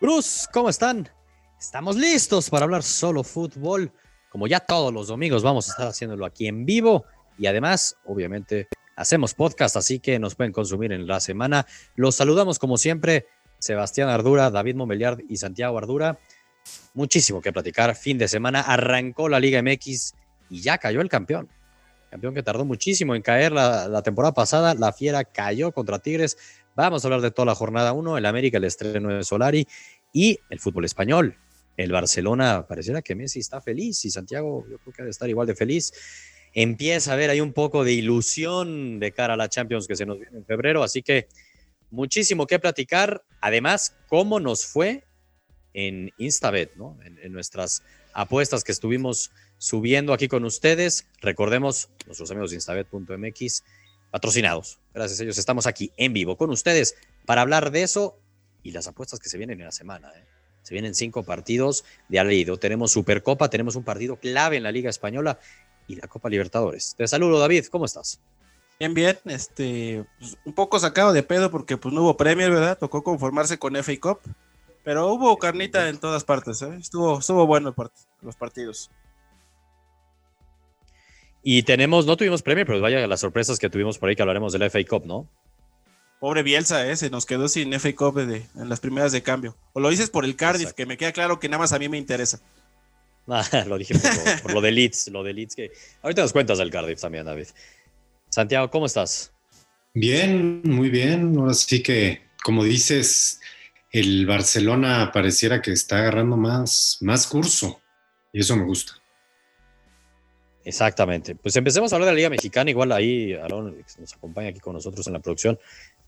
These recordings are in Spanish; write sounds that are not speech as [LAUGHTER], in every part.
Bruce, ¿cómo están? Estamos listos para hablar solo fútbol. Como ya todos los domingos vamos a estar haciéndolo aquí en vivo y además, obviamente, hacemos podcast, así que nos pueden consumir en la semana. Los saludamos como siempre, Sebastián Ardura, David Momeliard y Santiago Ardura. Muchísimo que platicar. Fin de semana arrancó la Liga MX y ya cayó el campeón. Campeón que tardó muchísimo en caer la, la temporada pasada. La Fiera cayó contra Tigres Vamos a hablar de toda la jornada 1, el América, el estreno de Solari y el fútbol español. El Barcelona, pareciera que Messi está feliz y Santiago yo creo que debe estar igual de feliz. Empieza a haber ahí un poco de ilusión de cara a la Champions que se nos viene en febrero, así que muchísimo que platicar. Además, cómo nos fue en Instabet, ¿no? En, en nuestras apuestas que estuvimos subiendo aquí con ustedes. Recordemos, nuestros amigos de instabet.mx patrocinados. Gracias a ellos estamos aquí en vivo con ustedes para hablar de eso y las apuestas que se vienen en la semana. ¿eh? Se vienen cinco partidos de alido. Tenemos Supercopa, tenemos un partido clave en la Liga Española y la Copa Libertadores. Te saludo, David. ¿Cómo estás? Bien, bien. Este, pues, un poco sacado de pedo porque pues no hubo premio, ¿verdad? Tocó conformarse con FA Cup. Pero hubo carnita en todas partes, ¿eh? Estuvo, estuvo bueno el part los partidos. Y tenemos, no tuvimos premio, pero vaya las sorpresas que tuvimos por ahí que hablaremos del FA Cup, ¿no? Pobre Bielsa, ¿eh? se nos quedó sin FA Cup de, en las primeras de cambio. O lo dices por el Cardiff, Exacto. que me queda claro que nada más a mí me interesa. [LAUGHS] Ah, lo dije por, por, lo de Leeds, lo de Leeds que ahorita nos cuentas del Cardiff también, David. Santiago, ¿cómo estás? Bien, muy bien. Ahora sí que, como dices, el Barcelona pareciera que está agarrando más, más curso y eso me gusta. Exactamente. Pues empecemos a hablar de la Liga Mexicana. Igual ahí, Aarón, nos acompaña aquí con nosotros en la producción.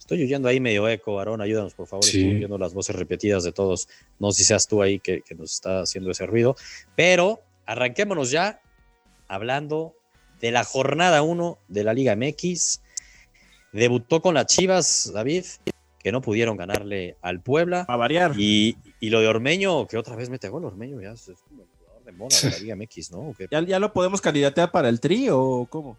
Estoy oyendo ahí medio eco, Aarón, ayúdanos por favor. Sí. Estoy oyendo las voces repetidas de todos. No sé si seas tú ahí que, que, nos está haciendo ese ruido. Pero arranquémonos ya hablando de la jornada 1 de la Liga MX. Debutó con las Chivas, David, que no pudieron ganarle al Puebla. A variar. Y, y lo de Ormeño, que otra vez mete gol, Ormeño ya es de moda de la Liga MX, ¿no? ¿Ya, ¿Ya, lo podemos candidatear para el tri o cómo?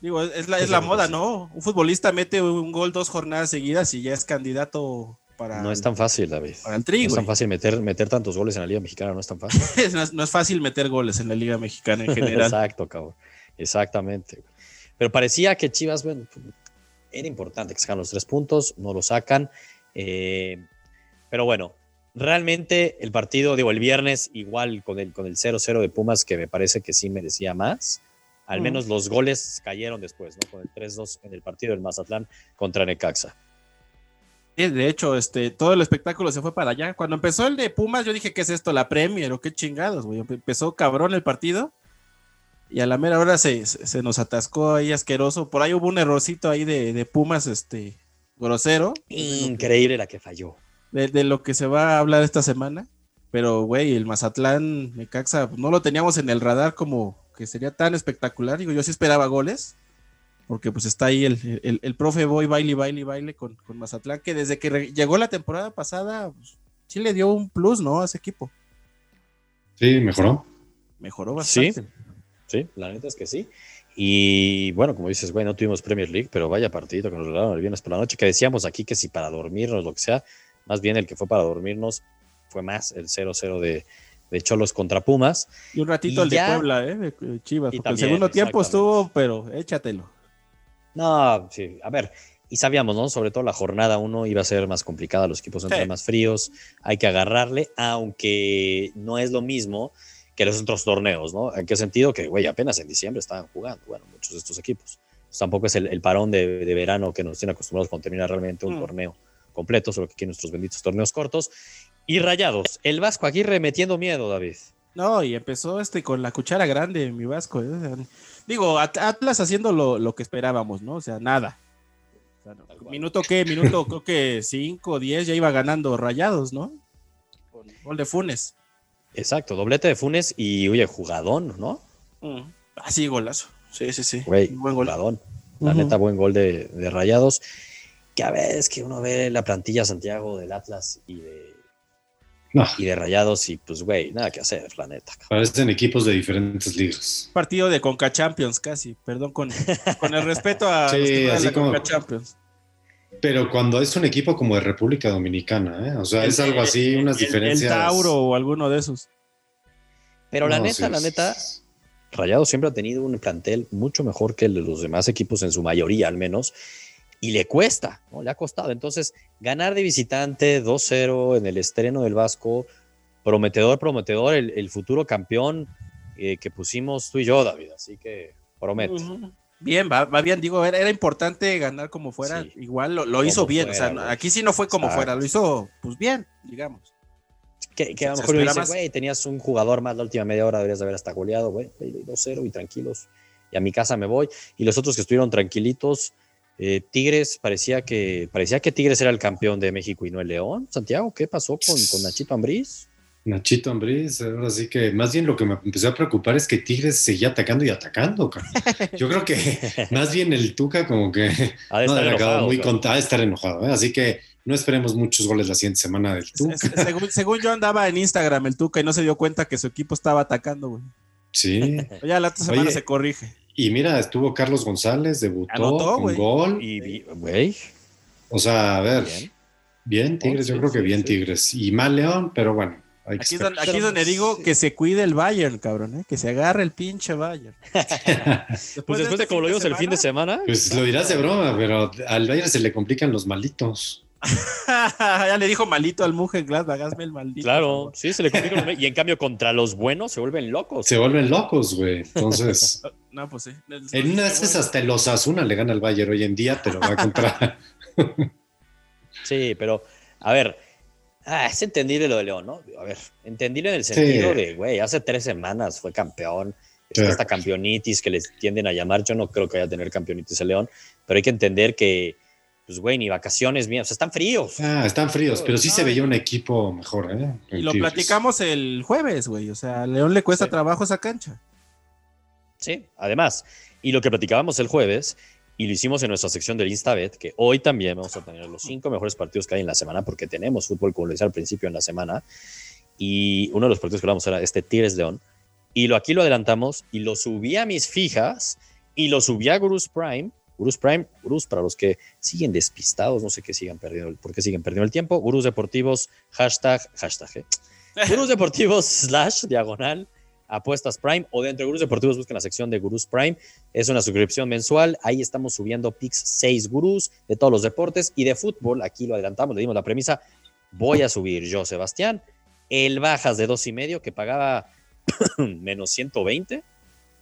Digo, es la, es la moda, ¿no? Un futbolista mete un gol dos jornadas seguidas y ya es candidato para. No es tan fácil, David. Para el tri, No es tan fácil meter, meter tantos goles en la Liga Mexicana, no es tan fácil. [LAUGHS] no, es, no, es, fácil meter goles en la Liga Mexicana en general. [LAUGHS] Exacto, cabrón. Exactamente. Pero parecía que Chivas, bueno, era importante que sacan los tres puntos, no lo sacan. Eh, pero bueno, realmente el partido, digo, el viernes, igual con el con el 0-0 de Pumas, que me parece que sí merecía más. Al menos mm. los goles cayeron después, ¿no? Con el 3-2 en el partido del Mazatlán contra Necaxa. De hecho, este, todo el espectáculo se fue para allá. Cuando empezó el de Pumas, yo dije, ¿qué es esto? ¿La Premier o qué chingados, güey? Empezó cabrón el partido. Y a la mera hora se, se, nos atascó ahí asqueroso. Por ahí hubo un errorcito ahí de, de Pumas, este, grosero. Increíble la que falló de, de, lo que se va a hablar esta semana. Pero, güey, el Mazatlán, Necaxa, no lo teníamos en el radar como que sería tan espectacular. Digo, yo sí esperaba goles, porque pues está ahí el, el, el profe Boy baile, baile, baile con, con, Mazatlán, que desde que llegó la temporada pasada, pues, sí le dio un plus, ¿no? A ese equipo. Sí, mejoró. Mejoró bastante. Sí, sí, la neta es que sí. Y bueno, como dices, güey, no tuvimos Premier League, pero vaya partido que nos regalaron el viernes por la noche, que decíamos aquí que si para dormirnos, lo que sea, más bien el que fue para dormirnos fue más el 0-0 de, de, Cholos contra Pumas. Y un ratito y el ya, de Puebla, ¿eh? de Chivas. Porque también, el segundo tiempo estuvo, pero échatelo. No, sí, a ver, y sabíamos, ¿no? Sobre todo la jornada 1 iba a ser más complicada, los equipos entran sí. más fríos, hay que agarrarle, aunque no es lo mismo que los otros torneos, ¿no? ¿En qué sentido? Que, güey, apenas en diciembre estaban jugando, bueno, muchos de estos equipos. Pues tampoco es el, el parón de, de, verano que nos tiene acostumbrados cuando termina realmente un mm. torneo completo, solo que aquí nuestros benditos torneos cortos. Y rayados, el Vasco aquí remetiendo miedo, David. No, y empezó este con la cuchara grande, mi Vasco. ¿eh? Digo, Atlas haciendo lo, lo, que esperábamos, ¿no? O sea, nada. O sea, no, minuto qué, minuto creo que 5, 10 ya iba ganando rayados, ¿no? Con gol de Funes. Exacto, doblete de Funes y, oye, jugadón, ¿no? Mm. Ah, sí, golazo. Sí, sí, sí. Güey, buen gol. jugadón. La uh -huh. neta, buen gol de, de rayados. que a veces que uno ve la plantilla Santiago del Atlas y de, No, y de Rayados y pues, güey, nada que hacer, la neta. parecen equipos de diferentes ligas. Partido de Conca Champions casi, perdón, con, con el respeto a [LAUGHS] Sí, así la como- Conca Champions. Pero cuando es un equipo como de República Dominicana, ¿eh? o sea, es algo así, El- unas el- diferencias. El Tauro o alguno de esos. Pero la No, neta, sí, la neta. Rayados siempre ha tenido un plantel mucho mejor que el de los demás equipos, en su mayoría al menos, y le cuesta, ¿no? Le ha costado. Entonces, ganar de visitante 2-0 en el estreno del Vasco, prometedor, prometedor, el, el futuro campeón eh, que pusimos tú y yo, David. Así que promete. Bien, va, va bien, digo, era, era importante ganar como fuera, Sí. igual lo, lo hizo bien, fuera, o sea, güey. aquí sí no fue como Exacto. fuera, lo hizo pues bien, digamos. Que, que a lo mejor dice, güey, tenías un jugador más la última media hora, deberías de haber hasta goleado, güey, 2-0 y tranquilos. Y a mi casa me voy. Y los otros que estuvieron tranquilitos, eh, Tigres, parecía que, parecía que Tigres era el campeón de México y no el León. Santiago, ¿qué pasó con, con Nachito Ambriz? Nachito Ambriz, ahora sí que más bien lo que me empezó a preocupar es que Tigres seguía atacando y atacando. cabrón. [LAUGHS] Yo creo que más bien el Tuca como que [LAUGHS] Ha de no estar enojado, muy cabrón. contado, de estar enojado. ¿eh? Así que no esperemos muchos goles la siguiente semana del Tuca. Según, según yo andaba en Instagram el Tuca y no se dio cuenta que su equipo estaba atacando, güey. Sí. Ya la otra semana Oye, se corrige. Y mira, estuvo Carlos González, debutó Anotó, con gol. Y, vi- güey, O sea, a ver, bien. bien, Tigres, Sí, yo creo que bien sí. Tigres. Y mal León, pero bueno. hay que Aquí es aquí es donde digo sí. que se cuide el Bayern, cabrón, ¿eh? que se agarre el pinche Bayern. [LAUGHS] Pues después de este como lo vimos el fin de semana, Pues lo dirás de broma, pero al Bayern se le complican los malitos. Ya le dijo malito al Mujer Gladbach, hazme el maldito. claro, sí, se le complica. los- Y en cambio, contra los buenos se vuelven locos. Se vuelven locos, güey. Entonces. [LAUGHS] No, pues sí. en una de esas hasta el Osasuna le gana al Bayern hoy en día, te lo va a contra. [LAUGHS] Sí, pero, a ver, ah, es entendible lo de León, ¿no? A ver, entendible en el sentido Sí. de, güey, hace tres semanas fue campeón, Sí. está esta campeonitis que les tienden a llamar, yo no creo que vaya a tener campeonitis el León, pero hay que entender que, pues, güey, ni vacaciones mías, o sea, están fríos. Ah, están fríos, pero sí se veía un equipo mejor, ¿eh? Y lo Tigres. platicamos el jueves, güey. O sea, a León le cuesta Sí. trabajo esa cancha. Sí, además, y lo que platicábamos el jueves, y lo hicimos en nuestra sección del Instabet, que hoy también vamos a tener los cinco mejores partidos que hay en la semana, porque tenemos fútbol, como lo decía al principio, en la semana, y uno de los partidos que hablamos era este Tigres León, y lo, aquí lo adelantamos, y lo subí a mis fijas, y lo subí a Gurus Prime, Gurus Prime, Gurus para los que siguen despistados, no sé qué sigan perdiendo, por qué siguen perdiendo el tiempo, Gurus Deportivos, hashtag, hashtag, ¿eh? [LAUGHS] Gurus Deportivos slash diagonal apuestas Prime o dentro de Gurús Deportivos busquen la sección de Gurús Prime. Es una suscripción mensual. Ahí estamos subiendo picks 6 gurús de todos los deportes y de fútbol. Aquí lo adelantamos, le dimos la premisa. Voy a subir yo, Sebastián, el bajas de dos y medio que pagaba [COUGHS] menos 120,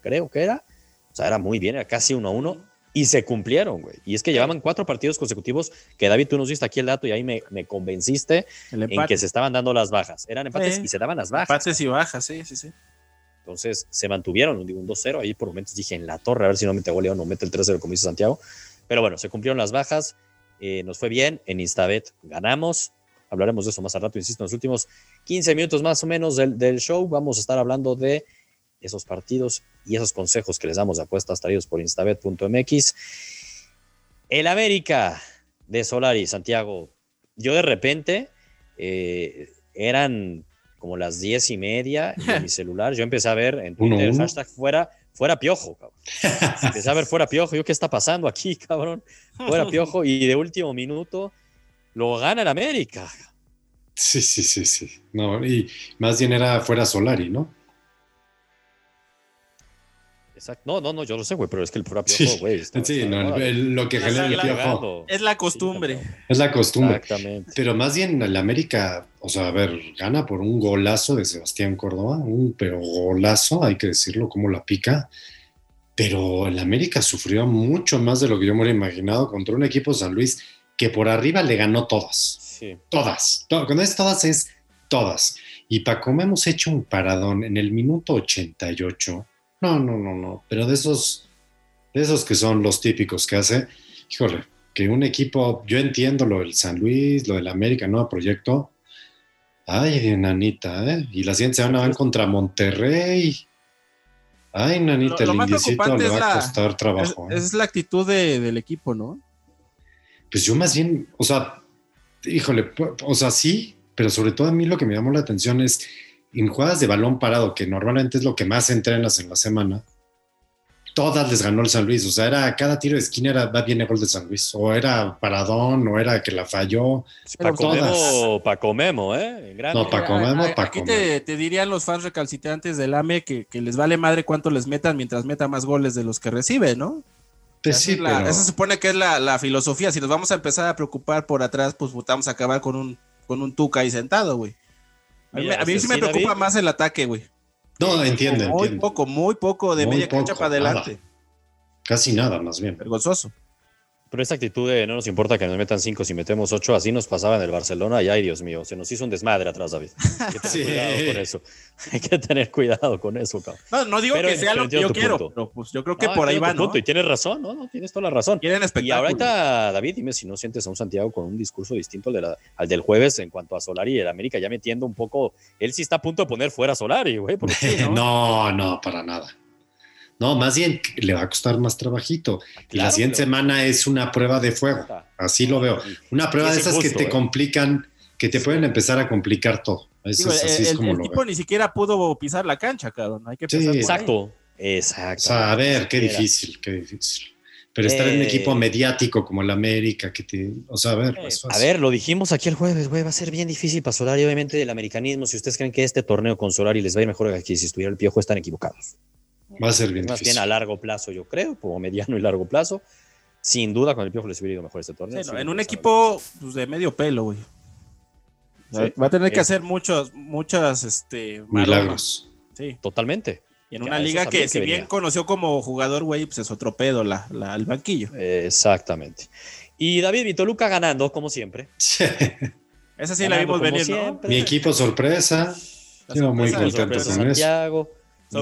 creo que era. O sea, era muy bien, era casi uno a uno. Y se cumplieron, güey. Y es que llevaban cuatro partidos consecutivos que David, tú nos diste aquí el dato y ahí me, me convenciste en que se estaban dando las bajas. Eran empates y se daban las bajas. Empates y bajas, sí, sí, sí. Entonces se mantuvieron, un 2-0. Ahí por momentos dije en la torre, a ver si no mete gol o mete el 3-0, como dice Santiago. Pero bueno, se cumplieron las bajas. eh, nos fue bien. En Instabet ganamos. Hablaremos de eso más al rato, insisto, en los últimos 15 minutos más o menos del, del show. Vamos a estar hablando de esos partidos y esos consejos que les damos de apuestas traídos por instabet.mx. El América de Solari, Santiago. Yo de repente eh, eran como las diez y media y en mi [LAUGHS] celular yo empecé a ver en Uno, Twitter uno. hashtag fuera, fuera piojo, cabrón. [LAUGHS] Empecé a ver fuera piojo. Yo, ¿qué está pasando aquí, cabrón? Fuera piojo. Y de último minuto lo gana el América. Sí, sí, sí, sí. No, y más bien era fuera Solari, ¿no? Exacto. No, no, no, yo lo sé, güey, pero es que el fuera Sí, güey. está- Sí, está no, el- lo que La- genera el piojo. Es la costumbre. Sí, es la costumbre. Exactamente. Pero más bien el América, o sea, a ver, gana por un golazo de Sebastián Córdoba, un pero golazo, hay que decirlo, como la pica. Pero el América sufrió mucho más de lo que yo me hubiera imaginado contra un equipo de San Luis que por arriba le ganó todas. Sí. Todas. To- Cuando es todas, es todas. Y para como hemos hecho un paradón en el minuto 88, no, no, no, no, pero de esos, de esos que son los típicos que hace, híjole, que un equipo, yo entiendo lo del San Luis, lo del América, nuevo proyecto. Ay, nanita, ¿eh? Y la siguiente semana van contra Monterrey. Ay, nanita, Lo- lo el más indiecito le es va a la- costar Es, trabajo. ¿eh? es la actitud de- del equipo, ¿no? Pues yo más bien, o sea, híjole, o sea, sí, pero sobre todo a mí lo que me llamó la atención es en jugadas de balón parado, que normalmente es lo que más entrenas en la semana, todas les ganó el San Luis. O sea, era cada tiro de esquina era, va bien el gol de San Luis. O era paradón, o era que la falló. Paco Memo, Paco Memo, ¿eh? no, Paco Memo, Paco Aquí te, te, dirían los fans recalcitrantes del AME que, que, les vale madre cuánto les metan mientras meta más goles de los que recibe, ¿no? Pues sí, la, pero... Esa se supone que es la, la, filosofía. Si nos vamos a empezar a preocupar por atrás, pues vamos a acabar con un, con un tuca ahí sentado, güey. A mí, a mí sí me preocupa David. más el ataque, güey. No, entiende, Muy poco, muy poco de Muy media cancha poco, para adelante. nada. Casi nada, más bien. Vergonzoso. Pero esta actitud de no nos importa que nos metan cinco si metemos ocho, así nos pasaba en el Barcelona y ay, Dios mío, se nos hizo un desmadre atrás, David. Hay que [LAUGHS] tener Sí. cuidado con eso. [LAUGHS] Hay que tener cuidado con eso, cabrón. No, no digo Pero que sea lo que yo quiero, punto. pero pues yo creo que No, por ahí va, ¿no? punto, Y tienes razón, ¿no? no tienes toda la razón. Quieren Y ahorita, David, dime si no sientes a un Santiago con un discurso distinto al, de la- al del jueves en cuanto a Solari y el América, ya metiendo un poco. Él sí está a punto de poner fuera a Solari, güey. [LAUGHS] no, no, para nada. No, más bien le va a costar más trabajito. y la Claro, siguiente pero- semana es una prueba de fuego. Así lo veo. Una prueba Sí, de es esas que te ¿eh? complican, que te pueden empezar a complicar todo. Eso Digo, es, así el, es como el lo tipo veo. ni siquiera pudo pisar la cancha, cabrón. Hay que Sí. Exacto, exacto. O sea, a ver, qué difícil, qué difícil. Pero estar en un Eh. equipo mediático como el América, que te. O sea, a ver, eh, eso a ver, lo dijimos aquí el jueves, güey, va a ser bien difícil para Solari, obviamente, el americanismo. Si ustedes creen que este torneo con Solari les va a ir mejor que si estuviera el piojo, están equivocados. Va a ser bien Más difícil. bien a largo plazo, yo creo, como mediano y largo plazo. Sin duda, con el piojo les hubiera ido mejor este Sí, torneo. no, sin en un equipo pues, de medio pelo, güey. Sí. Va a tener que Eh. hacer muchos, muchas, este, maromas. Milagros. Sí. Totalmente. Y en una liga que, que si bien conoció como jugador, güey, pues es otro pedo la, la- el banquillo. Exactamente. Y David Vitoluca ganando, como siempre. [LAUGHS] Esa sí la vimos venir, ¿no? Mi equipo sorpresa. La Yo muy contento con eso.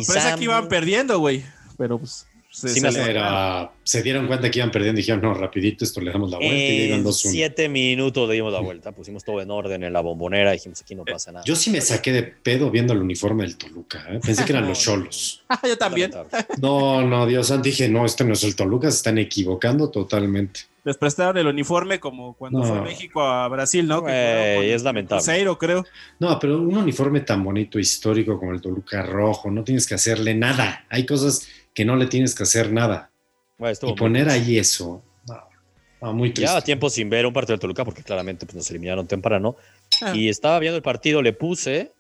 Sorpresa que iban perdiendo, güey. Pero pues. Se, Sí se Pero se dieron cuenta que iban perdiendo y dijeron, no, rapidito, esto le damos la vuelta y En 2-1. siete minutos le dimos la vuelta. Pusimos todo en orden en la bombonera. Dijimos, aquí no pasa nada. Yo sí me saqué de pedo viendo el uniforme del Toluca. ¿eh? Pensé que eran los [LAUGHS] cholos. Ah, yo también. No, no, Dios santo. Dije, no, este no es el Toluca, se están equivocando totalmente. Les prestaron el uniforme como cuando No. fue México a Brasil, ¿no? Que es lamentable. Cruzeiro, creo. No, pero un uniforme tan bonito, histórico como el Toluca rojo, no tienes que hacerle nada. Hay cosas que no le tienes que hacer nada. Y poner triste. ahí eso, no, no, muy triste. Llevaba tiempo sin ver un partido del Toluca porque claramente pues, nos eliminaron temprano. Ah. Y estaba viendo el partido, le puse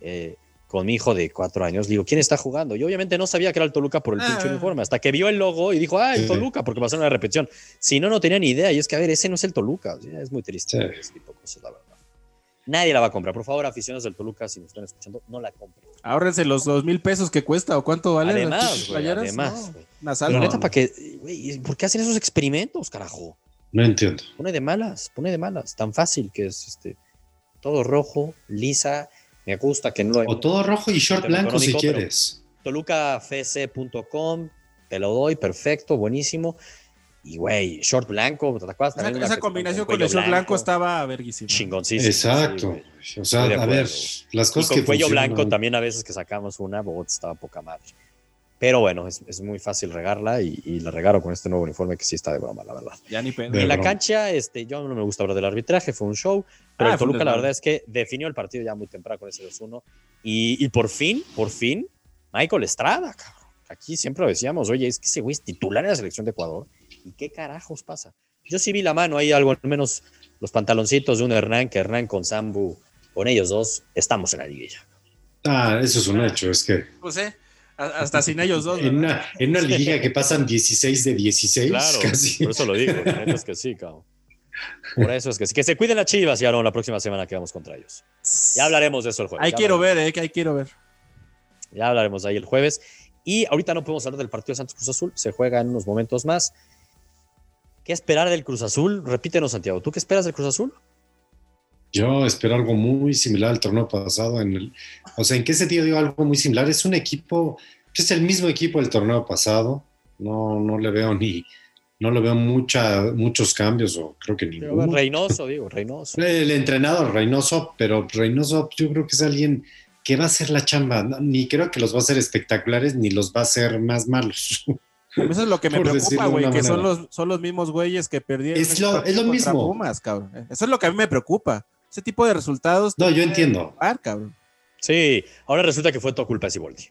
eh, con mi hijo de cuatro años. Digo, ¿quién está jugando? Y obviamente no sabía que era el Toluca por el Ah. pinche uniforme. Hasta que vio el logo y dijo, ah, el Sí. Toluca, porque pasó una repetición. Si no, no tenía ni idea. Y es que, a ver, ese no es el Toluca. O sea, es muy triste Sí. ese tipo de cosas, la verdad. Nadie la va a comprar. Por favor, aficionados del Toluca, si nos están escuchando, no la compren. Ahórrense los dos mil pesos que cuesta o cuánto vale. Además, güey, además, Pero salva. neta, ¿para qué? Güey, ¿Por qué hacen esos experimentos, carajo? No entiendo. Pone de malas, pone de malas. Tan fácil que es este. Todo rojo, lisa. Me gusta que no lo O todo rojo y short blanco si quieres. tolucafc.com, te lo doy, perfecto, buenísimo. Y güey, short blanco, ¿te acuerdas? Esa, una esa combinación con cuello el short blanco estaba verguísima. Chingoncísimo. Exacto. sí, o sea, a ver, las Y cosas con que cuello funcionan. blanco también a veces que sacamos una, bot estaba poca madre. Pero bueno, es, es muy fácil regarla y, y la regaron con este nuevo uniforme que sí está de broma, la verdad. Ya ni pedo. En la cancha, este, yo no me gusta hablar del arbitraje, fue un show, pero Ah, el Toluca la verdad es que definió el partido ya muy temprano con ese 2-1 y, y por fin, por fin, Michael Estrada, cabrón. Aquí siempre lo decíamos, oye, es que ese güey es titular en la selección de Ecuador. ¿Y qué carajos pasa? Yo sí vi la mano ahí, algo, al menos los pantaloncitos de un Hernán, que Hernán con Sambu, con ellos dos, estamos en la liguilla. Ah, eso es un hecho. Es que Pues eh, hasta sin ellos dos. en una, en una liga que pasan 16 de 16, Claro, casi. por eso lo digo, es que sí, cabrón. Por eso es que sí. Que se cuiden las chivas, y ahora la próxima semana que vamos contra ellos. Ya hablaremos de eso el jueves. Ahí ya quiero hablaremos. ver, eh, que ahí quiero ver. Ya hablaremos ahí el jueves. Y ahorita no podemos hablar del partido de Santos Cruz Azul. Se juega en unos momentos más. ¿Qué esperar del Cruz Azul? Repítenos, Santiago. ¿Tú qué esperas del Cruz Azul? Yo espero algo muy similar al torneo pasado. En el, o sea, ¿en qué sentido digo algo muy similar? Es un equipo, es el mismo equipo del torneo pasado. No, no le veo ni, no le veo mucha, muchos cambios o creo que ninguno. Reynoso, digo, Reynoso. [LAUGHS] El entrenador Reynoso, pero Reynoso yo creo que es alguien que va a hacer la chamba. Ni creo que los va a hacer espectaculares ni los va a hacer más malos. [LAUGHS] Eso es lo que me Por preocupa, güey, que son los, son los mismos güeyes que perdieron. Es lo- es lo mismo. Pumas, cabrón. Eso es lo que a mí me preocupa. Ese tipo de resultados. No, yo entiendo. preocupar, cabrón. Sí, ahora resulta que fue todo culpa de Siboldi.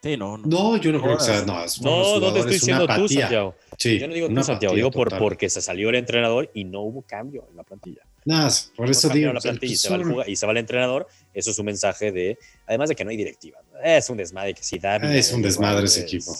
Sí, no, no. No, yo no creo que sea. No, es- No, no te estoy una diciendo tú. Santiago. Sí, Yo no digo tú, Santiago, digo por, total. porque se salió el entrenador y no hubo cambio en la plantilla. Nada, por No eso digo. la plantilla y pues, se, va el son- juga- y se va el entrenador. Eso es un mensaje de, además de que no hay directiva. Es un desmadre que si da. Es un desmadre ese equipo.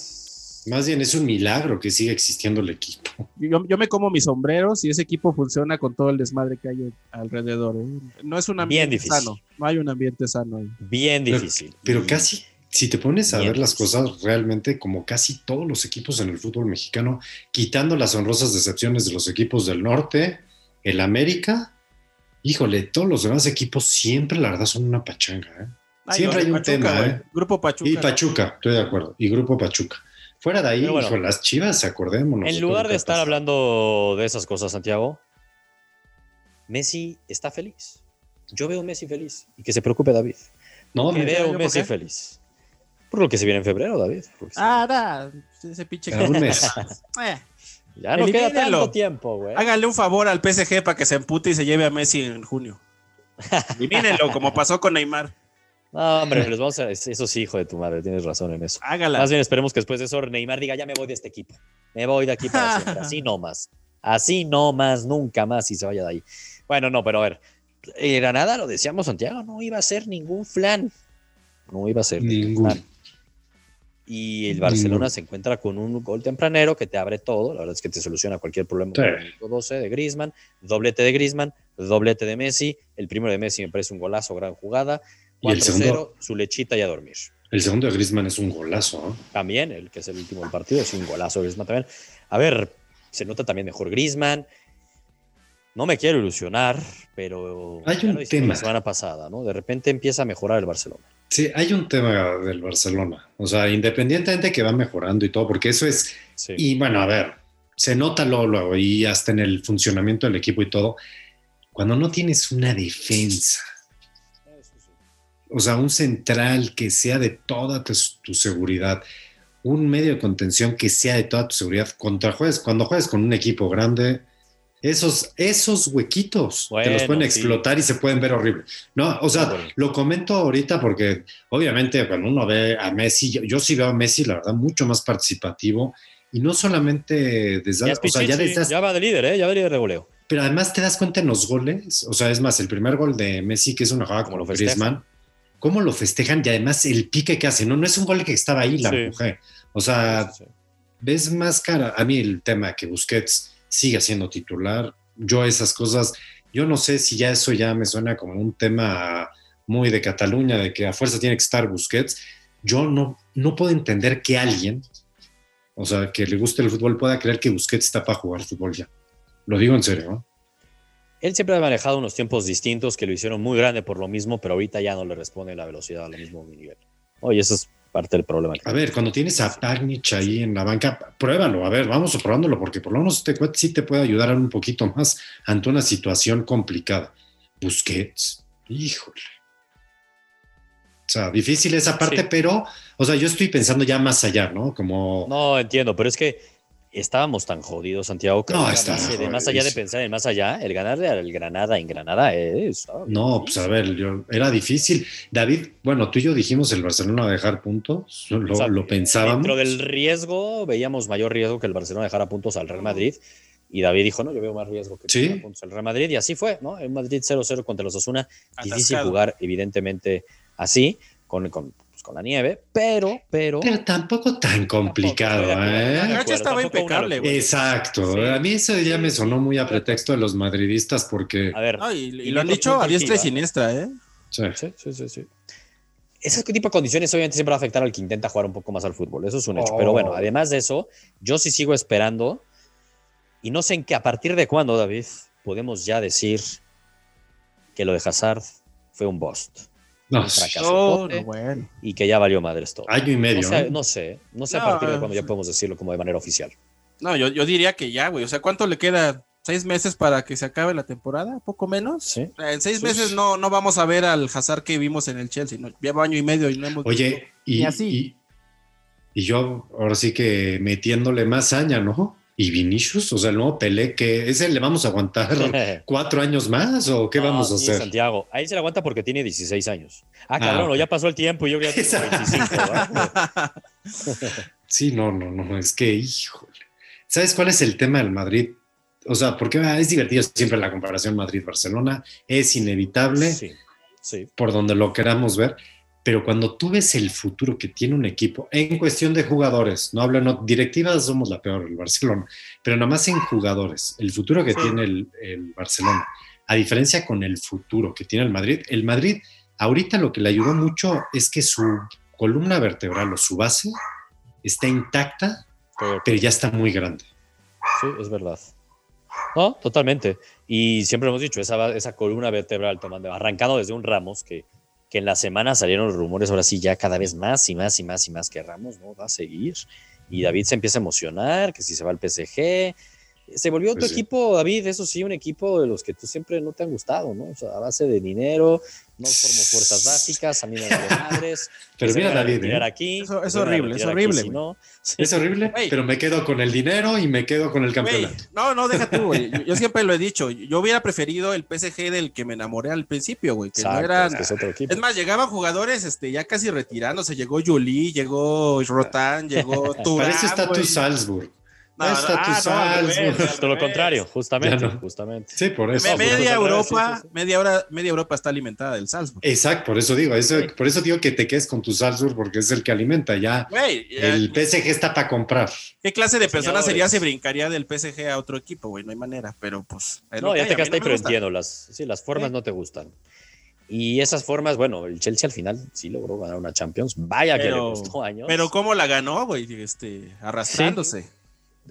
Más bien es un milagro que siga existiendo el equipo. Yo, yo me como mis sombreros y ese equipo funciona con todo el desmadre que hay alrededor. ¿eh? No es un Bien ambiente difícil. sano. No hay un ambiente sano ahí. Bien difícil. Pero casi, si te pones a Bien. ver las cosas realmente, como casi todos los equipos en el fútbol mexicano, quitando las honrosas decepciones de los equipos del norte, el América, híjole, todos los demás equipos siempre, la verdad, son una pachanga. ¿eh? Ay, Siempre hay un tema, güey. ¿eh? Grupo Pachuca. Y Pachuca, estoy de acuerdo. Y Grupo Pachuca. Fuera de ahí, bueno. hijo, las chivas, acordémonos. En lugar de que estar pasa. hablando de esas cosas, Santiago, Messi está feliz. Yo veo a Messi feliz y que se preocupe David. No, que me- veo a ¿yo por Messi feliz. Por lo que se viene en febrero, David. Ah, da. Ese pinche. un mes. [LAUGHS] Eh, ya no queda elimínenlo. tanto tiempo, güey. háganle un favor al PSG para que se empute y se lleve a Messi en junio. [LAUGHS] Elimínenlo, como pasó con Neymar. No, hombre, les vamos a... Eso sí, hijo de tu madre, tienes razón en eso. Hágala. Más bien esperemos que después de eso Neymar diga, ya me voy de este equipo. Me voy de aquí para [LAUGHS] siempre. Así no más. Así no más, nunca más y se vaya de ahí. Bueno, no, pero a ver. eh, Granada, lo decíamos Santiago, no iba a ser ningún flan. No iba a ser Ningún. flan. Y el Barcelona se encuentra con un gol tempranero que te abre todo. La verdad es que te soluciona cualquier problema. Sí. con el minuto 12 de Griezmann, doblete de Griezmann, doblete de Messi. El primero de Messi me parece un golazo, gran jugada. Y el 4-0, segundo, su lechita y a dormir. el segundo de Griezmann es un golazo. ¿eh? También, el que es el último del partido, es un golazo Griezmann también. A ver, se nota también mejor Griezmann. No me quiero ilusionar, pero Hay un tema. la semana pasada, ¿no? De repente empieza a mejorar el Barcelona. Sí, hay un tema del Barcelona. O sea, independientemente que va mejorando y todo, porque eso es Sí. Y bueno, a ver, se nota luego, luego, y hasta en el funcionamiento del equipo y todo, cuando no tienes una defensa, o sea, un central que sea de toda tu, tu seguridad, un medio de contención que sea de toda tu seguridad, contra juegues, cuando juegues con un equipo grande, esos, esos huequitos te los pueden sí. explotar y se pueden ver horrible. No, o sea, Bueno. lo comento ahorita porque obviamente cuando uno ve a Messi, yo, yo sí veo a Messi, la verdad, mucho más participativo y no solamente desde, Ya, o sea, ya desde- ya va de líder, ¿eh? Ya va de líder de goleo. pero además te das cuenta en los goles, o sea, es más, el primer gol de Messi, que es una jugada como lo. Griezmann, cómo lo festejan y además el pique que hace, no, no es un gol que estaba ahí, la Sí. empujé. O sea, Sí, sí. ves más cara. A mí el tema que Busquets siga siendo titular, yo esas cosas, yo no sé si ya eso ya me suena como un tema muy de Cataluña, de que a fuerza tiene que estar Busquets. Yo no, no puedo entender que alguien, o sea, que le guste el fútbol, pueda creer que Busquets está para jugar fútbol ya. Lo digo en serio, ¿no? Él siempre ha manejado unos tiempos distintos que lo hicieron muy grande por lo mismo, pero ahorita ya no le responde la velocidad al mismo nivel. Oye, eso es parte del problema. A ver, cuando tienes a Pagnic ahí en la banca, pruébalo, a ver, vamos probándolo, porque por lo menos este cuate sí te puede ayudar un poquito más ante una situación complicada. Busquets, híjole. O sea, difícil esa parte, Sí. pero, o sea, yo estoy pensando ya más allá, ¿no? Como, No, entiendo, pero es que estábamos tan jodidos, Santiago, que No, está más, de más allá de pensar en más allá, el ganarle al Granada en Granada es... no, pues a ver, yo, era difícil. David, bueno, tú y yo dijimos el Barcelona va a dejar puntos, lo, O sea, lo pensábamos. Dentro del riesgo, veíamos mayor riesgo que el Barcelona dejara puntos al Real Madrid. Y David dijo, no, yo veo más riesgo que Sí. dejara puntos al Real Madrid. Y así fue, ¿no? El Madrid 0-0 contra los Osuna. Difícil jugar, evidentemente, así, con, con, con la nieve. Pero, pero... Pero tampoco tan complicado, de acuerdo. ¿eh? La cancha estaba Tampoco impecable, güey. Exacto. Sí. A mí eso ya me sonó muy a pretexto de los madridistas porque... A ver, No, y, y Y lo han dicho a diestra y siniestra, ¿eh? Sí. Sí, sí, sí, sí. Ese tipo de condiciones obviamente siempre va a afectar al que intenta jugar un poco más al fútbol, eso es un hecho. Oh. Pero bueno, además de eso, yo sí sigo esperando y no sé en qué, a partir de cuándo, David, podemos ya decir que lo de Hazard fue un bust No, fracaso. No, bueno. y que ya valió madres todo. año y medio. no, sé, ¿no? no sé, no sé a partir de cuándo ya podemos decirlo como de manera oficial. No, yo, yo diría que ya, güey. O sea, ¿cuánto le queda? ¿Seis meses para que se acabe la temporada? ¿Poco menos? Sí. En seis Sí. meses no, no vamos a ver al Hazard que vimos en el Chelsea. ¿no? Lleva año y medio y no hemos visto. Oye, y, Ni así. y, Y yo ahora sí que metiéndole más saña, ¿no? Y Vinicius, o sea, el nuevo Pelé, que ese le vamos a aguantar [LAUGHS] cuatro años más o qué No, vamos a hacer. Santiago, ahí se la aguanta porque tiene 16 años. Ah, Ah, cabrón, ya pasó el tiempo y yo ya tengo Exacto. 25, ¿verdad? Sí, no, no, no, es que, híjole. ¿Sabes cuál es el tema del Madrid? O sea, porque ah, es divertido siempre la comparación Madrid-Barcelona, es inevitable Sí, sí. por donde lo queramos ver, pero cuando tú ves el futuro que tiene un equipo, en cuestión de jugadores, no hablo, no, directivas somos la peor, el Barcelona, pero nada más en jugadores, el futuro que Sí. tiene el, el Barcelona, a diferencia con el futuro que tiene el Madrid, el Madrid ahorita lo que le ayudó mucho es que su columna vertebral o su base está intacta, Todo- pero ya está muy grande. Sí, es verdad. No, totalmente. Y siempre hemos dicho, esa, esa columna vertebral tomando, arrancado desde un Ramos, que, que en la semana salieron rumores, ahora sí, ya cada vez más y más y más y más que Ramos, ¿no? Va a seguir. Y David se empieza a emocionar, que si se va al PSG. Se volvió tu Pues sí. equipo, David, eso sí, un equipo de los que tú siempre no te han gustado, ¿no? O sea, a base de dinero, no formo fuerzas básicas, a mí me vale [LAUGHS] madres. Pero mira, David, ¿eh? aquí, Eso- es van a horrible, es aquí horrible, si no. Es horrible, pero me quedo con el dinero y me quedo con el campeonato. no, no, deja tú, güey. Yo, [LAUGHS] yo siempre lo he dicho. Yo hubiera preferido el PSG del que me enamoré al principio, güey. Que no eran. es que es otro equipo. Es más, llegaban jugadores este, ya casi retirándose. Llegó Juli, llegó Rotan, llegó Turán. [LAUGHS] Para eso está tu. Salzburg. No, no, está tu ah, no, revés, Todo lo contrario, justamente, no. justamente. Sí, por eso. Media Europa, sí, sí, sí. media hora, media Europa está alimentada del Salzburg. Exacto, por eso digo, eso, por eso digo que te quedes con tu Salzburg porque es el que alimenta. Ya Güey, ya- el PSG está para comprar. ¿qué clase de persona sería si brincaría del PSG a otro equipo, güey? No hay manera, pero pues. No, ya te me pero entiendo, las, sí, las formas no te gustan. Y esas formas, bueno, el Chelsea al final sí logró ganar una Champions. Vaya que le costó años. Pero ¿cómo la ganó, güey? Este, arrastrándose.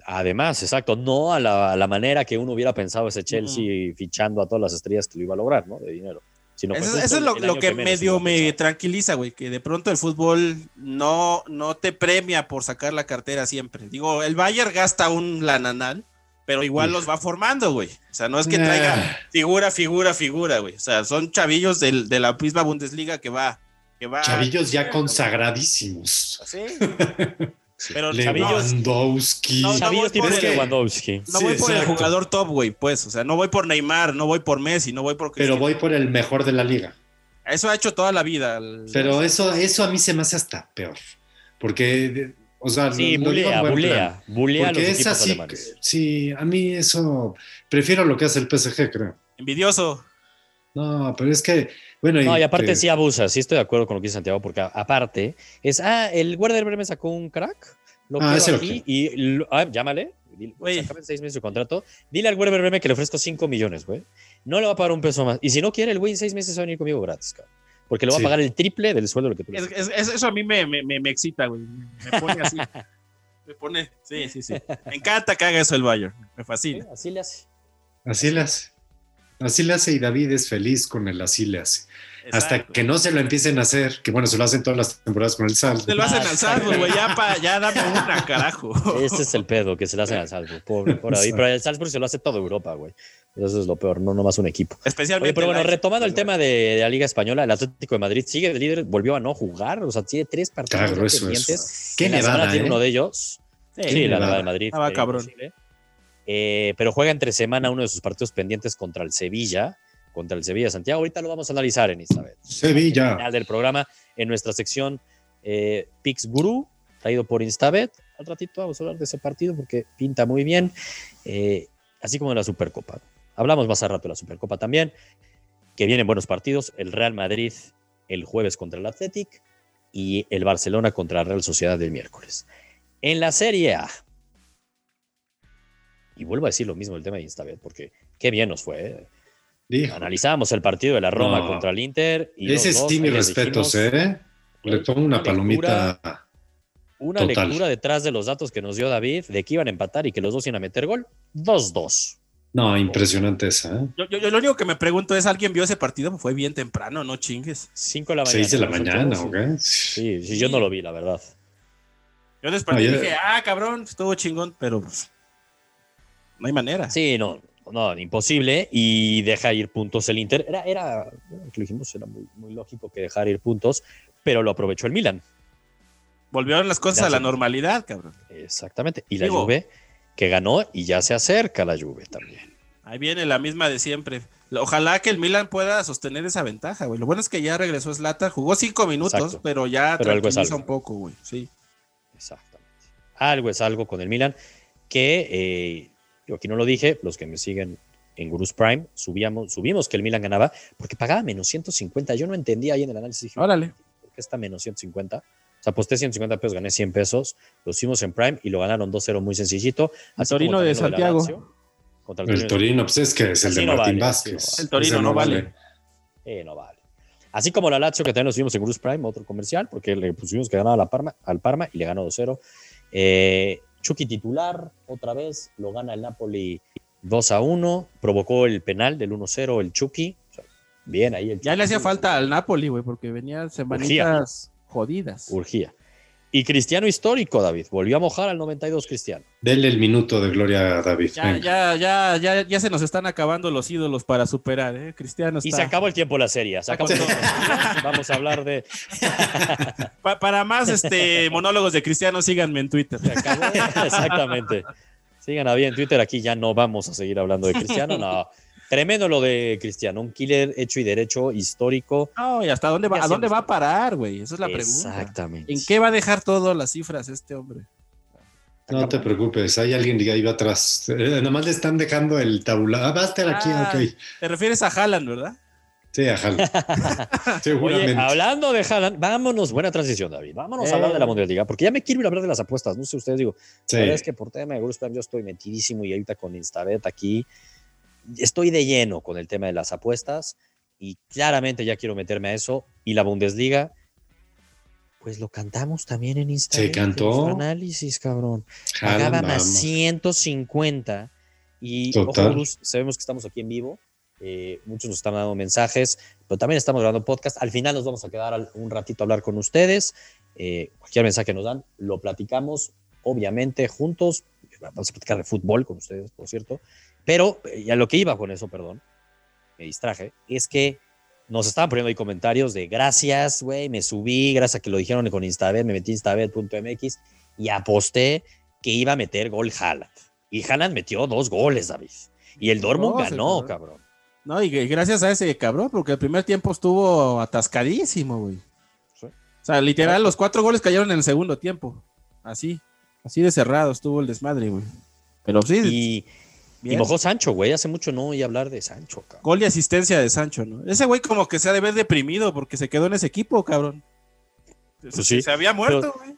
Además, exacto, no a la, a la manera que uno hubiera pensado ese Chelsea fichando a todas las estrellas que lo iba a lograr, ¿no? De dinero. Sino Eso, es lo, que, medio me tranquiliza, güey, que de pronto el fútbol no, no te premia por sacar la cartera siempre. Digo, el Bayern gasta un lananal, pero igual Uf. los va formando, güey. O sea, no es que Nah. traiga figura, figura, figura, güey. O sea, son chavillos del- de la misma Bundesliga que va. Que va Chavillos ya consagradísimos. Sí. [LAUGHS] Pero Chavillos- Lewandowski. No, no, Chavillos voy tipo por el- Lewandowski. No Sí, voy por el jugador top, güey, pues. O sea, no voy por Neymar, no voy por Messi, no voy por Pero Cristiano. voy por el mejor de la liga. Eso ha hecho toda la vida. el- Pero eso, eso a mí se me hace hasta peor. Porque, o sea, Sí, digo bulea, bulea, bulea a los Porque es así. alemanes. Sí, a mí eso. Prefiero lo que hace el PSG, creo. Envidioso. No, pero es que. Bueno, No, y aparte que- sí abusa, sí estoy de acuerdo con lo que dice Santiago, porque a- aparte es, ah, el guardia del Bremen sacó un crack, lo Ah, quiero aquí y, lo- ah, llámale, dile, en seis meses su contrato, dile al guardia del Bremen que le ofrezco 5 millones, güey, no le va a pagar un peso más, y si no quiere, el güey en seis meses va a venir conmigo gratis, cabrón, porque le va Sí. a pagar el triple del sueldo de lo que tú le Es- es- es- eso a mí me, me, me- me excita, güey. Me pone así. [LAUGHS] me pone. Sí, sí, sí. [LAUGHS] Me encanta que haga eso el Bayern. Me fascina. Sí, Así le hace. Así le hace. Así le hace y David es feliz con el así le hace. Hasta que no se lo empiecen a hacer, que bueno, se lo hacen todas las temporadas con el Salzburg. Te lo hacen Ah, al Salzburg, güey. Ya, pa- ya dame una, [LAUGHS] carajo. Ese es el pedo que se le hacen al Salzburg, pobre, pobre David, pero el Salzburg se lo hace toda Europa, güey, eso es lo peor, no nomás un equipo. Especialmente. Oye, pero bueno, retomando el tema de, de la Liga Española, el Atlético de Madrid sigue de líder, volvió a no jugar, o sea, tiene tres partidos Está grueso pendientes. Qué En la semana nevada, tiene ¿eh? uno de ellos. Sí, Sí, la nevada. Nevada de Madrid. Sería cabrón. Eh, pero juega entre semana uno de sus partidos pendientes contra el Sevilla, contra el Sevilla Santiago. Ahorita lo vamos a analizar en vez. Sevilla. Final del programa en nuestra sección eh, Pix Guru, traído por Instabet. Al ratito vamos a hablar de ese partido porque pinta muy bien, eh, así como de la Supercopa. Hablamos más a rato de la Supercopa también, que vienen buenos partidos. El Real Madrid el jueves contra el Athletic y el Barcelona contra la Real Sociedad del miércoles. En la Serie A. Y vuelvo a decir lo mismo del tema de Instabet, porque qué bien nos fue. ¿eh? Dijo. Analizábamos el partido de la Roma No. contra el Inter. Y Ese ahí les respetos, ¿eh? Le tomo una palomita. Una Total. lectura detrás de los datos que nos dio David de que iban a empatar y que los dos iban a meter gol. 2-2. No, impresionante esa, ¿eh? Yo, yo- yo lo único que me pregunto es: ¿alguien vio ese partido? Fue bien temprano, no chingues. 5 de la mañana. Seis de la mañana, sí. ¿o qué? Sí, sí, yo no lo vi, la verdad. Yo desperté No, y dije: ah, cabrón, estuvo chingón, pero pues, no hay manera. Sí, no, no, imposible. Y deja ir puntos el Inter. Era, era lo dijimos, era muy, muy lógico que dejara ir puntos, pero lo aprovechó el Milan. Volvieron las cosas a la normalidad, cabrón. Exactamente. Y la Juve que ganó y ya se acerca la Juve también. Ahí viene la misma de siempre. Ojalá que el Milan pueda sostener esa ventaja, güey. Lo bueno es que ya regresó Slata, jugó cinco minutos, Exacto. pero ya Pero algo es tranquiliza algo. un poco, güey. Sí. Exactamente. Algo es algo con el Milan que eh, yo aquí no lo dije, los que me siguen en Gurus Prime, subíamos, subimos que el Milan ganaba porque pagaba menos 150. Yo no entendía ahí en el análisis. Dije, Órale. ¿por qué está menos 150? O sea, aposté 150 pesos, gané 100 pesos, lo hicimos en Prime y lo ganaron 2-0 muy sencillito. El Torino de Santiago. Contra el El Torino. Torino, pues es que es el Así de no Martín vale, así no Vázquez. El Torino Ese no vale. Eh, no vale. Así como la Lazio, que también lo subimos en Gurus Prime, otro comercial, porque le pusimos que ganaba la Parma, al Parma y le ganó 2-0. Eh, Chucky titular, otra vez, lo gana el Napoli 2-1, provocó el penal del 1-0 el Chucky. O sea, bien ahí el Ya le hacía Chucky. falta al Napoli, güey, porque venía semanitas jodidas. Urgía. Y Cristiano histórico, David. Volvió a mojar al 92 Cristiano. Dele el minuto de gloria a David. Ya, ya, ya, ya, ya se nos están acabando los ídolos para superar, ¿eh? Cristiano Y está. se acabó el tiempo de la serie. Se acabó. Vamos a hablar de. [LAUGHS] Pa- para más este monólogos de Cristiano, síganme en Twitter. Se acabó. [LAUGHS] Exactamente. Sigan a bien en Twitter. Aquí ya no vamos a seguir hablando de Cristiano. No. Tremendo lo de Cristiano. Un killer hecho y derecho histórico. No, y hasta dónde va, a dónde va a parar, güey. Esa es la pregunta. Exactamente. ¿En qué va a dejar todas las cifras este hombre? No te preocupes, hay alguien que ahí va atrás. Eh, nada más le están dejando el tabulador. Ah, va a estar aquí, Ah, ok. Te refieres a Haaland, ¿verdad? Sí, ajá. [LAUGHS] Oye, Seguramente. hablando de Haaland, vámonos, buena transición, David. Vámonos Eh. a hablar de la Bundesliga, porque ya me quiero ir a hablar de las apuestas. No sé ustedes, digo, Sí. la verdad es que por tema de Gurus Prime yo estoy metidísimo y ahorita con Instabet aquí estoy de lleno con el tema de las apuestas y claramente ya quiero meterme a eso. Y la Bundesliga, pues lo cantamos también en Instabet. Se cantó. en análisis, cabrón. Pagaba más vamos. 150 y Total. ojo, sabemos que estamos aquí en vivo. eh, muchos nos están dando mensajes, pero también estamos grabando podcast. Al final nos vamos a quedar un ratito a hablar con ustedes. eh, cualquier mensaje que nos dan, lo platicamos, obviamente, juntos. Vamos a platicar de fútbol con ustedes, por cierto. Pero, eh, y a lo que iba con eso, perdón, me distraje, es que nos estaban poniendo ahí comentarios de gracias, güey, me subí, gracias a que lo dijeron con Instabet, me metí instabet.mx y aposté que iba a meter gol Haaland. Y Haaland metió dos goles, David. Y el Dortmund ganó, cabrón. No, y, y gracias a ese cabrón, porque el primer tiempo estuvo atascadísimo, güey. Sí. O sea, literal, los cuatro goles cayeron en el segundo tiempo. Así, así de cerrado estuvo el desmadre, güey. Pero sí, Y, mojó Sancho, güey. Hace mucho no oí hablar de Sancho, cabrón. Gol y asistencia de Sancho, ¿no? Ese güey como que se ha de ver deprimido porque se quedó en ese equipo, cabrón. Pues se, sí, se había muerto, güey.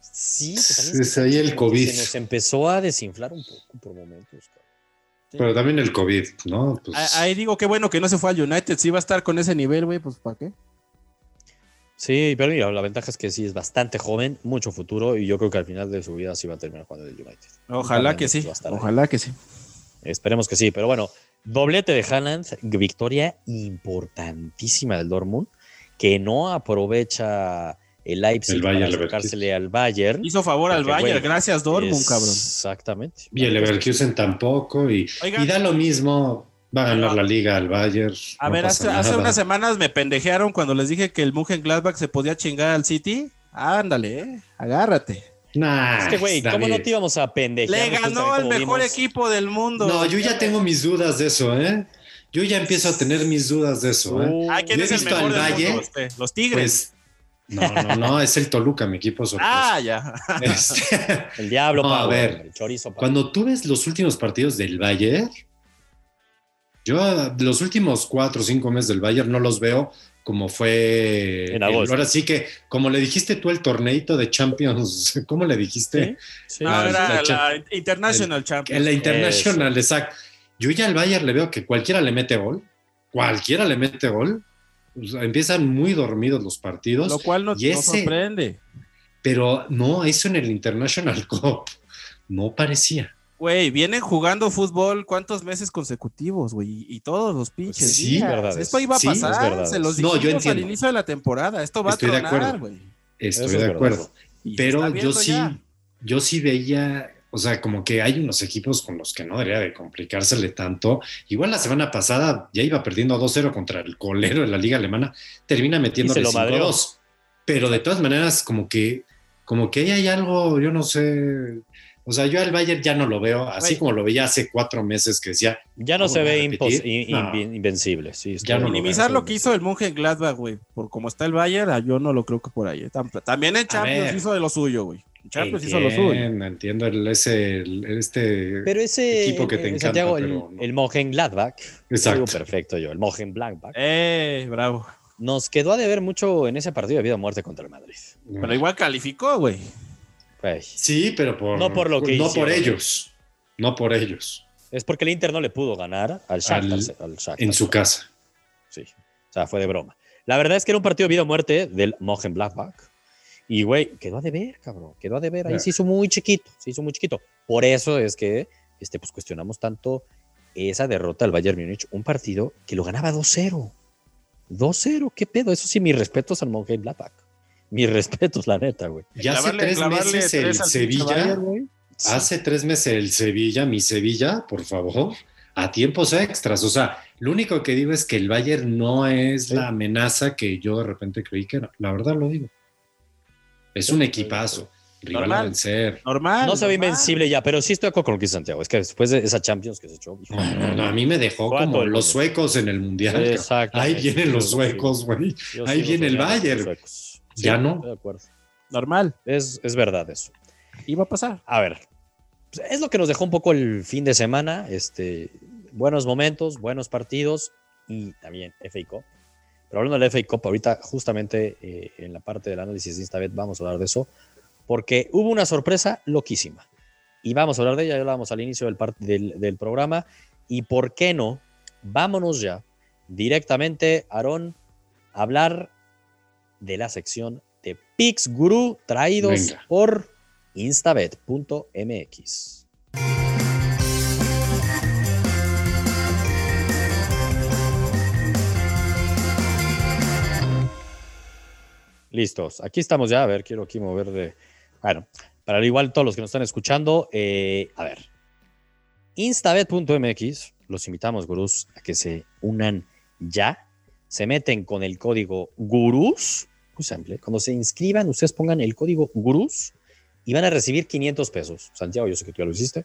Sí, Es ahí el COVID. Se nos empezó a desinflar un poco por momentos, cabrón. Pero también el COVID, ¿no? Pues, Ah, Ahí digo, qué bueno que no se fue al United. Si iba a estar con ese nivel, güey, pues ¿para qué? Sí, pero mira, la ventaja es que sí es bastante joven, mucho futuro, y yo creo que al final de su vida sí va a terminar jugando en el United. Ojalá que sí. Ahí. Ojalá que sí. Esperemos que sí, pero bueno, doblete de Haaland, victoria importantísima del Dortmund, que no aprovecha el Leipzig El para acercársele al Bayern. Hizo favor al Bayern. Gracias, Dortmund, cabrón. Exactamente. y el Leverkusen tampoco. Y, Oigan. y da lo mismo. Va a ganar la liga al Bayern. A no ver, hace, unas semanas me pendejearon cuando les dije que el Gladbach se podía chingar al City. Ándale, eh, agárrate. Nah, Es que, güey, ¿cómo no te íbamos a pendejear? Le ganó como mejor vimos- equipo del mundo. No, yo ya tengo mis dudas de eso, ¿eh? Yo ya empiezo a tener mis dudas de eso, ¿eh? Uh, Ah, ¿quién Yo he es el visto mejor al del Valle, mundo? Este, Los Tigres. Pues, no, no, no, es el Toluca, mi equipo sorpresa. ah, ya. Este, el diablo, [LAUGHS] No, a Power, ver, el chorizo. Cuando tú ves los últimos partidos del Bayern, yo los últimos cuatro o cinco meses del Bayern no los veo como fue. En agosto. Ahora sí que, como le dijiste tú, el torneito de Champions, [LAUGHS] ¿cómo le dijiste? Sí, sí. No, Ah, era la la International Champions. En la International, exacto. Yo ya al Bayern le veo que cualquiera le mete gol, cualquiera le mete gol. O sea, empiezan muy dormidos los partidos, Lo cual no, Y no sorprende. pero no, eso en el International [LAUGHS] Cup no parecía. Güey, vienen jugando fútbol cuántos meses consecutivos, güey, y, todos los pinches Sí, días. verdad Esto es. iba a Sí, pasar, verdad se los es. No, yo dijimos al entiendo. inicio de la temporada. Esto va Estoy de a tronar, acuerdo. güey. Estoy Eso de acuerdo. Y Pero yo sí, ya. yo sí veía, o sea, como que hay unos equipos con los que no debería de complicársele tanto. Igual la semana pasada ya iba perdiendo 2-0 contra el colero de la liga alemana, termina metiéndole lo madreó. 5-2. Pero de todas maneras, como que como que ahí hay algo, yo no sé. O sea, yo al Bayern ya no lo veo, así como lo veía hace cuatro meses que decía, Ya no ¿Cómo se ve No. invencible. Sí, Ya no Minimizar lo que hizo el monje Gladbach, güey. Por como está el Bayern, ah, yo no lo creo que por ahí. Tam- También en Champions hizo de lo suyo, güey. Champions hizo lo suyo. entiendo, entiendo el, ese, el- este... Pero ese Equipo que te eh, encanta, Santiago, el, pero no. el Mönchengladbach, Exacto. digo perfecto yo, el Mönchengladbach, Eh, bravo. nos quedó a deber mucho en ese partido de vida o muerte contra el Madrid. Pero igual calificó, güey. Sí, pero por, No por lo que no por ellos, no por ellos, Es porque el Inter no le pudo ganar al Shakhtar. Al- al Shakhtar. en su casa. Sí, o sea, fue de broma. La verdad es que era un partido de vida o muerte del Mönchengladbach. Y, güey, quedó a deber, cabrón. Quedó a deber. Ahí se hizo muy chiquito. Se hizo muy chiquito. Por eso es que este, pues, cuestionamos tanto esa derrota al Bayern Múnich. Un partido que lo ganaba 2-0. 2-0. ¿Qué pedo? Eso sí, mis respetos al Mönchengladbach. Mis respetos, la neta, güey. Ya hace Clavarle- tres clavarle meses el tres Sevilla, hace tres meses el Sevilla, mi Sevilla, por favor, a tiempos extras. O sea, lo único que digo es que el Bayern no es Sí. la amenaza que yo de repente creí que era. La verdad lo digo. Es un equipazo, rival a vencer. Normal. No se ve invencible ya, pero sí estoy de acuerdo con lo que dice Santiago. Es que después de esa Champions que se echó. hijo, No, no, no, a mí me dejó como los mundo. suecos en el Mundial. Exacto. Ahí vienen los suecos, güey. Ahí viene el Bayern. los suecos. Ya no. Estoy de acuerdo. Normal. Es, es verdad eso. Iba a pasar. A ver, pues, es lo que nos dejó un poco el fin de semana. Este, buenos momentos, buenos partidos y también FA Cup. Pero hablando del FA Cup, ahorita justamente eh, en la parte del análisis de Instabet vamos a hablar de eso, porque hubo una sorpresa loquísima. Y vamos a hablar de ella, ya hablábamos al inicio del, del, del programa. Y por qué no, vámonos ya directamente, Aarón, a hablar de la sección de Pix Guru traídos Venga. por instabet.mx. Listos, aquí estamos ya. A ver, quiero aquí mover de. Bueno, para al igual todos los que nos están escuchando, eh, a ver. Instabet.mx, los invitamos, gurús, a que se unan ya. Se meten con el código GURUS, muy simple. Cuando se inscriban, ustedes pongan el código GURUS y van a recibir 500 pesos. Santiago, yo sé que tú ya lo hiciste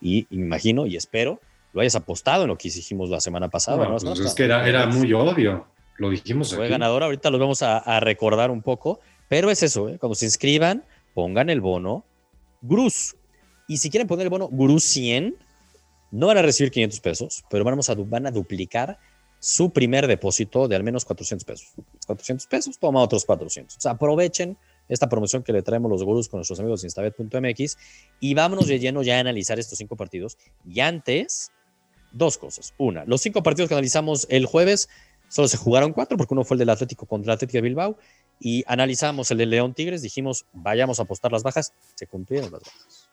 y, y me imagino y espero lo hayas apostado en lo que hicimos la semana pasada. No, ¿no? pues es que era, era muy obvio. Lo dijimos fue aquí. ganador. Ahorita los vamos a, a recordar un poco, pero es eso, ¿eh? cuando se inscriban, pongan el bono Gurús. Y si quieren poner el bono Gurús 100, no van a recibir 500 pesos, pero vamos a, van a duplicar su primer depósito de al menos 400 pesos. 400 pesos, toma otros 400. O sea, aprovechen esta promoción que le traemos los gurús con nuestros amigos de instabet.mx y vámonos de lleno ya a analizar estos cinco partidos. Y antes, dos cosas. Una, los cinco partidos que analizamos el jueves Solo se jugaron cuatro porque uno fue el del Atlético contra el Atlético de Bilbao y analizamos el de León Tigres, dijimos vayamos a apostar las bajas, se cumplieron las bajas.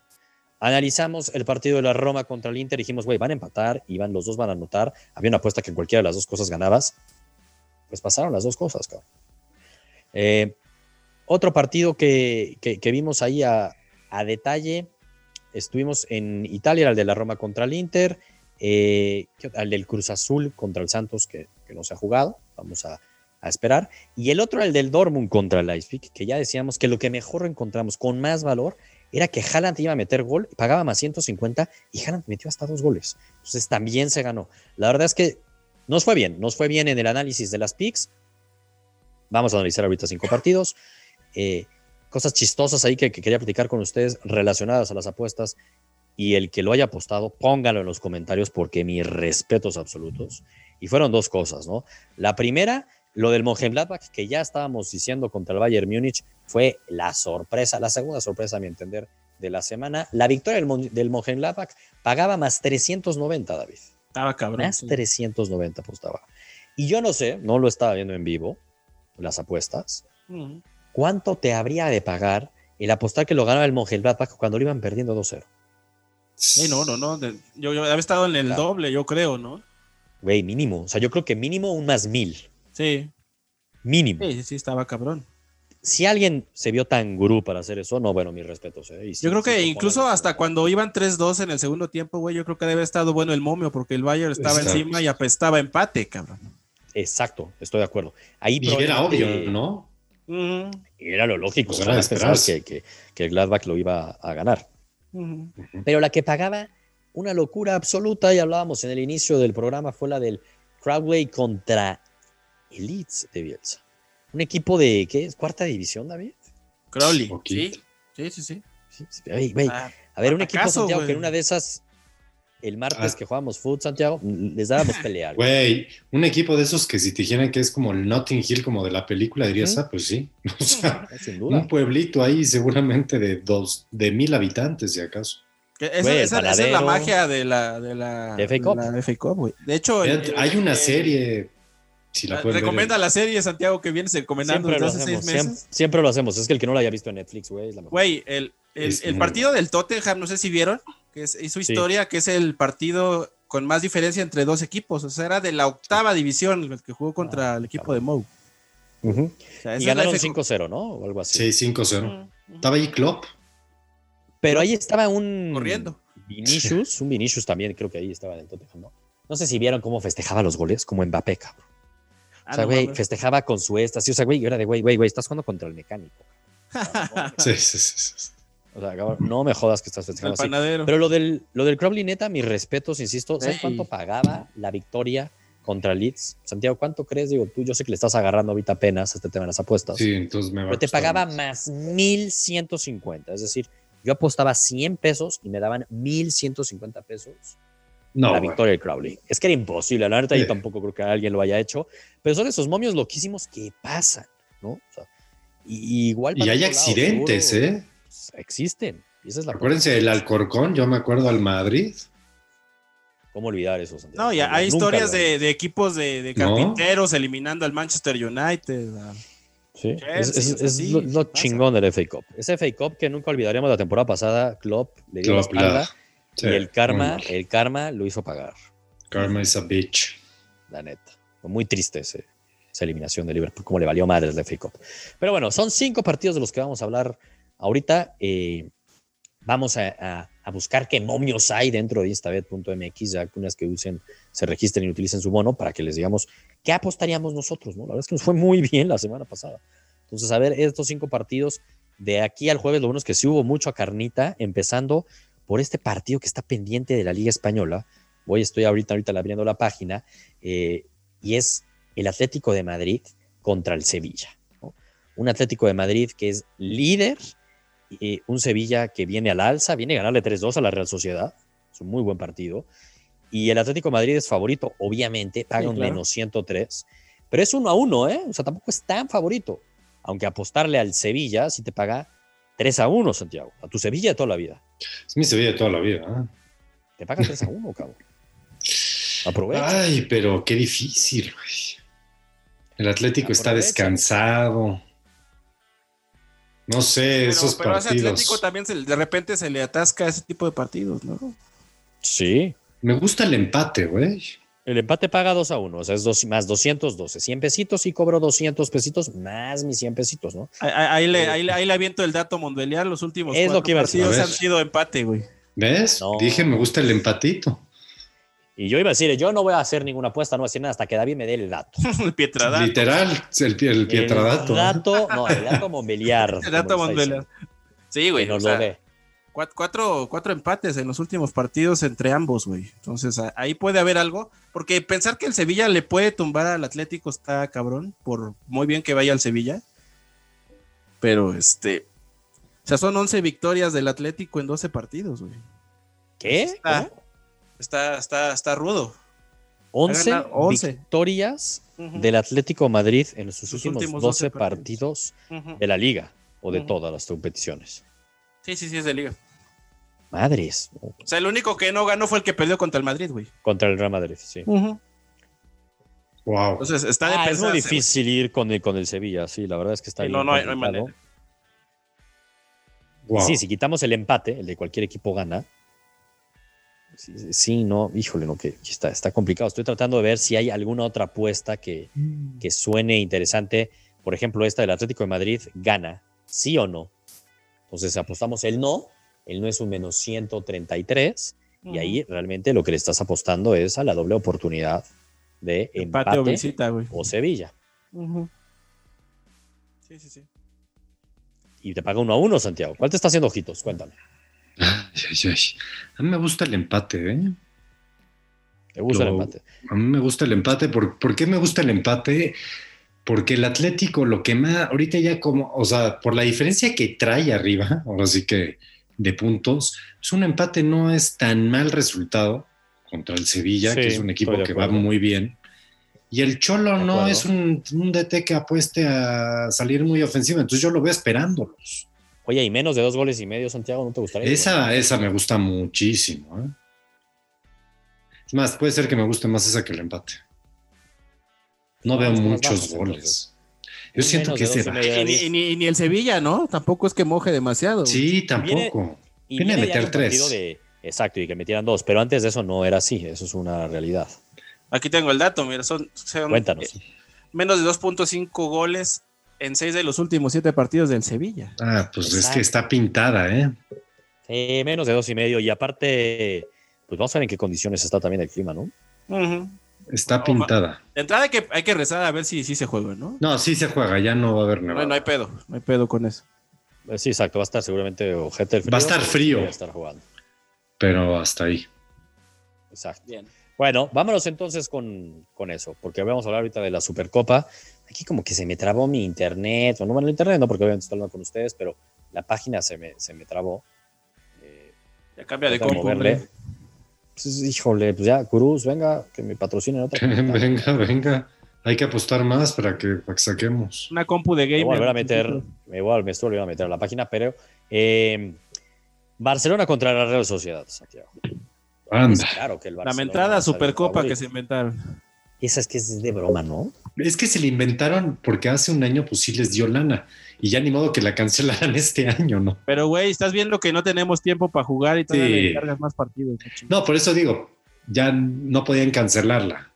Analizamos el partido de la Roma contra el Inter, dijimos, güey, van a empatar y van, los dos van a anotar. Había una apuesta que cualquiera de las dos cosas ganabas. Pues pasaron las dos cosas, cabrón. Eh, otro partido que, que- que vimos ahí a, a detalle, estuvimos en Italia, el de la Roma contra el Inter, eh, el del Cruz Azul contra el Santos, que, que no se ha jugado, vamos a, a esperar. Y el otro, el del Dortmund contra el Leipzig, que ya decíamos que lo que mejor encontramos con más valor era que Haaland iba a meter gol, pagaba más 150 y Haaland metió hasta dos goles. Entonces también se ganó. La verdad es que nos fue bien, nos fue bien en el análisis de las picks. Vamos a analizar ahorita cinco partidos. Eh, cosas chistosas ahí que, que quería platicar con ustedes relacionadas a las apuestas y el que lo haya apostado, póngalo en los comentarios porque mis respetos absolutos. Y fueron dos cosas, ¿no? La primera, lo del Mönchengladbach, que ya estábamos diciendo contra el Bayern Múnich, fue la sorpresa, la segunda sorpresa a mi entender de la semana. La victoria del, del Mönchengladbach pagaba más 390, David. Estaba cabrón. Más sí. 390 apostaba. Y yo no sé, no lo estaba viendo en vivo, las apuestas. ¿cuánto te habría de pagar el apostar que lo ganaba el Mönchengladbach cuando lo iban perdiendo 2-0? Sí, no, no, no. yo, yo había estado en el Claro. doble, yo creo, ¿no? Güey, mínimo. O sea, yo creo que mínimo un más mil. Sí. Mínimo. Sí, sí, sí, estaba cabrón. Si alguien se vio tan gurú para hacer eso, no, bueno, mis respetos. ¿eh? Yo creo que sí, incluso hasta cuando iban 3-2 en el segundo tiempo, güey, yo creo que debe haber estado bueno el momio porque el Bayern estaba Exacto. encima y apestaba empate, cabrón. Exacto, estoy de acuerdo. Ahí Y era obvio, ¿no? Y era lo lógico, Pues era esperarse. que, que, que el Gladbach lo iba a ganar. Pero la que pagaba una locura absoluta, y hablábamos en el inicio del programa, fue la del Crowley contra el Leeds de Bielsa. Un equipo de, ¿qué es? ¿Cuarta división, David? Crowley, sí, sí, sí, sí. Sí, Ah, a ver, un equipo, Santiago, que en una de esas, el martes Ah. que jugábamos fútbol, Santiago, les dábamos pelea. güey. Güey, un equipo de esos que si te dijeran que es como el Notting Hill, como de la película, dirías, Ujú. ah, pues sí. [LAUGHS] O sea, Sin duda. un pueblito ahí seguramente de dos, de mil habitantes, si acaso. Que esa, Güey, el esa- esa es la magia de la, de la, De FA Cup. la FA Cup, güey. De hecho, el- hay una serie, si la ver. Recomienda la serie, Santiago, que vienes recomendando Siempre desde lo hace hacemos, seis siempre, meses. siempre lo hacemos. Es que el que no lo haya visto en Netflix, güey, es la mejor. Güey, el, el- partido del Tottenham, no sé si vieron, que es, hizo Sí. historia, que es el partido con más diferencia entre dos equipos. O sea, era de la octava división el que jugó contra el equipo de Mou. Ujú. O sea, esa Y la ganaron FA Cup. 5-0, ¿no? O algo así. Sí, 5-0. Ujú. Estaba ahí Klopp. Pero ahí estaba un. Corriendo. Vinicius, un Vinicius también, creo que ahí estaba en el Tottenham, ¿no? No sé si vieron cómo festejaba los goles, como Mbappé, cabrón. Ah, O sea, no güey, festejaba con su éxtasis. O sea, güey, era de, güey, güey, güey, estás jugando contra el mecánico. [LAUGHS] Sí, sí, sí, sí. O sea, cabrón, no me jodas que estás El festejando así. panadero. Pero lo del, lo del Crowley, neta, mis respetos, insisto. ¿Sabes Ey. cuánto pagaba la victoria contra Leeds? Santiago, ¿cuánto crees? Digo, tú, yo sé que le estás agarrando ahorita apenas este tema de las apuestas. Sí, entonces me va a pero te pagaba más. más 1150. Es decir, yo apostaba 100 pesos y me daban 1150 pesos No, la victoria del Crowley. Es que era imposible, la verdad, yo tampoco creo que alguien lo haya hecho, pero son esos momios loquísimos que pasan, ¿no? O sea, y, y igual. Y hay lado, accidentes, seguro, ¿eh? pues, Existen. Y esa es la Acuérdense del Alcorcón, yo me acuerdo al Madrid. ¿Cómo olvidar eso, Santiago? No, ya hay historias de, de equipos de, de ¿No? carpinteros eliminando al Manchester United. a- Sí, es, Chelsea, es- o sea, es sí, lo, chingón del FA Cup. Ese FA Cup que nunca olvidaremos la temporada pasada, Klopp le dio Klopp, la espalda la- sí, y el karma, el karma lo hizo pagar, Karma is a bitch. la neta. Muy triste ese- esa eliminación de Liverpool, como le valió madre el FA Cup. Pero bueno, son cinco partidos de los que vamos a hablar ahorita. Eh, vamos a, a- a buscar qué momios hay dentro de instabet.mx, ya que unas que usen, se registren y utilicen su bono para que les digamos qué apostaríamos nosotros, ¿no? La verdad es que nos fue muy bien la semana pasada. Entonces, a ver, estos cinco partidos de aquí al jueves, lo bueno es que sí hubo mucho a carnita, empezando por este partido que está pendiente de la Liga Española. Voy, estoy ahorita, ahorita abriendo la página, eh, y es el Atlético de Madrid contra el Sevilla. ¿no? Un Atlético de Madrid que es líder, y un Sevilla que viene al alza, viene a ganarle 3-2 a la Real Sociedad. Es un muy buen partido. Y el Atlético de Madrid es favorito, obviamente, paga Sí, un claro. menos 103, pero es uno a uno, ¿eh? O sea, tampoco es tan favorito. Aunque apostarle al Sevilla si te paga 3 a 1, Santiago. A tu Sevilla de toda la vida. Es mi Sevilla de toda la vida. ¿eh? Te paga 3 a 1, cabrón. [LAUGHS] Aprovecha. Ay, pero qué difícil, güey. El Atlético está descansado. No sé, Pero, esos pero a ese partidos. Atlético también se- de repente se le atasca ese tipo de partidos, ¿no? Sí. Me gusta el empate, güey. El empate paga 2 a 1, o sea, es dos, más 212. 100 pesitos y cobro 200 pesitos más mis 100 pesitos, ¿no? Ahí, ahí- ahí le, ahí, le- ahí le aviento el dato mundial. Los últimos Es lo que iba a decir. han sido empate, güey. ¿Ves? No. Dije, me gusta el empatito. Y yo iba a decir, yo no voy a hacer ninguna apuesta, no voy a decir nada hasta que David me dé el dato. el [LAUGHS] Pietradato. Literal, el, el Pietradato. El dato, no, el dato mobiliar. [LAUGHS] El dato mundial. Sí, güey. Que nos o sea, lo dé. Cuat- cuatro, cuatro empates en los últimos partidos entre ambos, güey. Entonces ahí puede haber algo. Porque pensar que el Sevilla le puede tumbar al Atlético está cabrón. Por muy bien que vaya al Sevilla. Pero este. O sea, son 11 victorias del Atlético en 12 partidos, güey. ¿Qué? Está- ¿Cómo? Está, está, está rudo. 11, ganado 11. victorias del Atlético Madrid en sus Sus últimos, últimos 12 12 partidos de la liga o de todas las competiciones. Sí, sí, sí, es de liga. Madres. O sea, el único que no ganó fue el que perdió contra el Madrid, güey. Contra el Real Madrid, sí. Wow. Entonces está de Ah, es muy difícil ir con el, con el Sevilla, sí, la verdad es que está Sí, bien no, no hay- no hay manera. wow. Sí, si quitamos el empate, el de cualquier equipo gana. Sí, no, híjole, no, que que está, está complicado. Estoy tratando de ver si hay alguna otra apuesta que, que suene interesante. Por ejemplo, esta del Atlético de Madrid gana, sí o no. Entonces apostamos el no, el no es un menos 133, y ahí realmente lo que le estás apostando es a la doble oportunidad de Empate, empate, o visita, güey. o Sevilla. Sí, sí, sí. Y te paga uno a uno, Santiago. ¿Cuál te está haciendo ojitos? Cuéntame. Ay, ay, ay. A mí me gusta el empate, ¿eh? ¿Te gusta el empate? A mí me gusta el empate. ¿Por, por qué me gusta el empate? Porque el Atlético lo que más, ahorita ya como, o sea, por la diferencia que trae arriba, ahora sí que de puntos, pues un empate no es tan mal resultado contra el Sevilla, Sí, que es un equipo que va muy bien. Y el Cholo no es un, un DT que apueste a salir muy ofensivo, entonces yo lo veo esperándolos. Oye, y menos de dos goles y medio, Santiago, ¿no te gustaría? Esa, esa me gusta muchísimo. ¿eh? Es más, puede ser que me guste más esa que el empate. No No, veo muchos goles. Yo siento que medio. va. Y, ni- y ni, y ni el Sevilla, ¿no? Tampoco es que moje demasiado. Sí, tampoco. Y Viene a viene meter tres. de- exacto, y que metieran dos. Pero antes de eso no era así. Eso es una realidad. Aquí tengo el dato, mira, son, son, Cuéntanos. eh, menos de 2.5 goles en 6 de los últimos 7 partidos del Sevilla. Ah, pues es que está pintada, ¿eh? Eh, menos de dos y medio. Y aparte, pues vamos a ver en qué condiciones está también el clima, ¿no? Ujú. Está pintada. De entrada hay que, hay que rezar a ver si sí se juega, ¿no? No, sí se juega, ya no va a haber No, nevada. no hay pedo, no hay pedo con eso. Eh, Sí, exacto. Va a estar seguramente ojete el frío. Va a estar pero frío. Va a estar jugando. Pero hasta ahí. Exacto. Bien. Bueno, vámonos entonces con, con eso, porque vamos a hablar ahorita de la Supercopa. Aquí como que se me trabó mi internet, o no bueno, el internet, no, porque obviamente estoy hablando con ustedes, pero la página se me, se me trabó. Eh, Ya cambia de Vamos pues, híjole, pues ya, Cruz, venga, que me patrocinen otra. [LAUGHS] venga, venga. Hay que apostar más para que, para que saquemos. Una compu de Me gamer. voy a volver a meter, me voy a, me estoy volviendo a meter a la página, pero eh, Barcelona contra la Real Sociedad, Santiago. Anda. claro que el La Barcelona mentada va a ser el Supercopa que se inventaron. Esa es que es de broma, ¿no? Es que se le inventaron porque hace un año pues sí les dio lana. Y ya ni modo que la cancelaran [LAUGHS] este año, ¿no? Pero, güey, estás viendo que no tenemos tiempo para jugar y todavía Sí. le cargas más partidos. ¿no? Por eso digo, ya no podían cancelarla.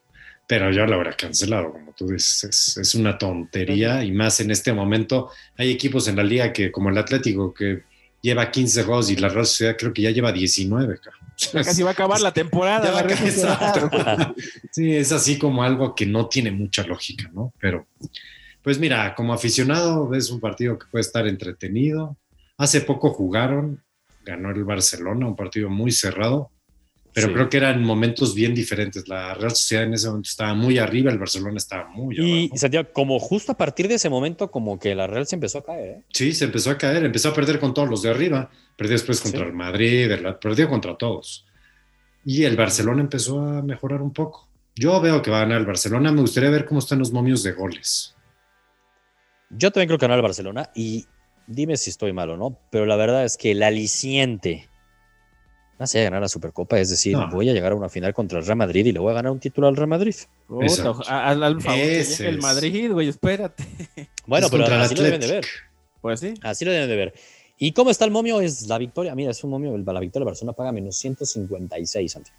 Pero yo la habrá cancelado, como tú dices. Es, es una tontería y más en este momento. Hay equipos en la liga que, como el Atlético, que lleva 15 juegos y la Real Sociedad creo que ya lleva 19. cabrón. Ya casi va a acabar la temporada. La Real a Sociedad. acabar. [LAUGHS] Sí, es así como algo que no tiene mucha lógica, ¿no? Pero, pues mira, como aficionado es un partido que puede estar entretenido. Hace poco jugaron, ganó el Barcelona, un partido muy cerrado, pero Sí. creo que eran momentos bien diferentes. La Real Sociedad en ese momento estaba muy arriba, el Barcelona estaba muy Y abajo. Santiago, como justo a partir de ese momento, como que la Real se empezó a caer, ¿eh? Sí, se empezó a caer, empezó a perder con todos los de arriba, perdió después contra Sí. el Madrid, el- perdió contra todos. Y el Barcelona empezó a mejorar un poco. Yo veo que va a ganar el Barcelona, me gustaría ver cómo están los momios de goles. Yo también creo que ganó el Barcelona y dime si estoy mal o no, pero la verdad es que el aliciente más allá de ganar la Supercopa, es decir, No. voy a llegar a una final contra el Real Madrid y le voy a ganar un título al Real Madrid. Puta, Al al favor que el. Madrid, güey, espérate. Bueno, Es pero así lo deben de ver. Pues sí. Así lo deben de ver. ¿Y cómo está el momio? Es la victoria. Mira, es un momio. el- La victoria de Barcelona paga menos 156, Santiago.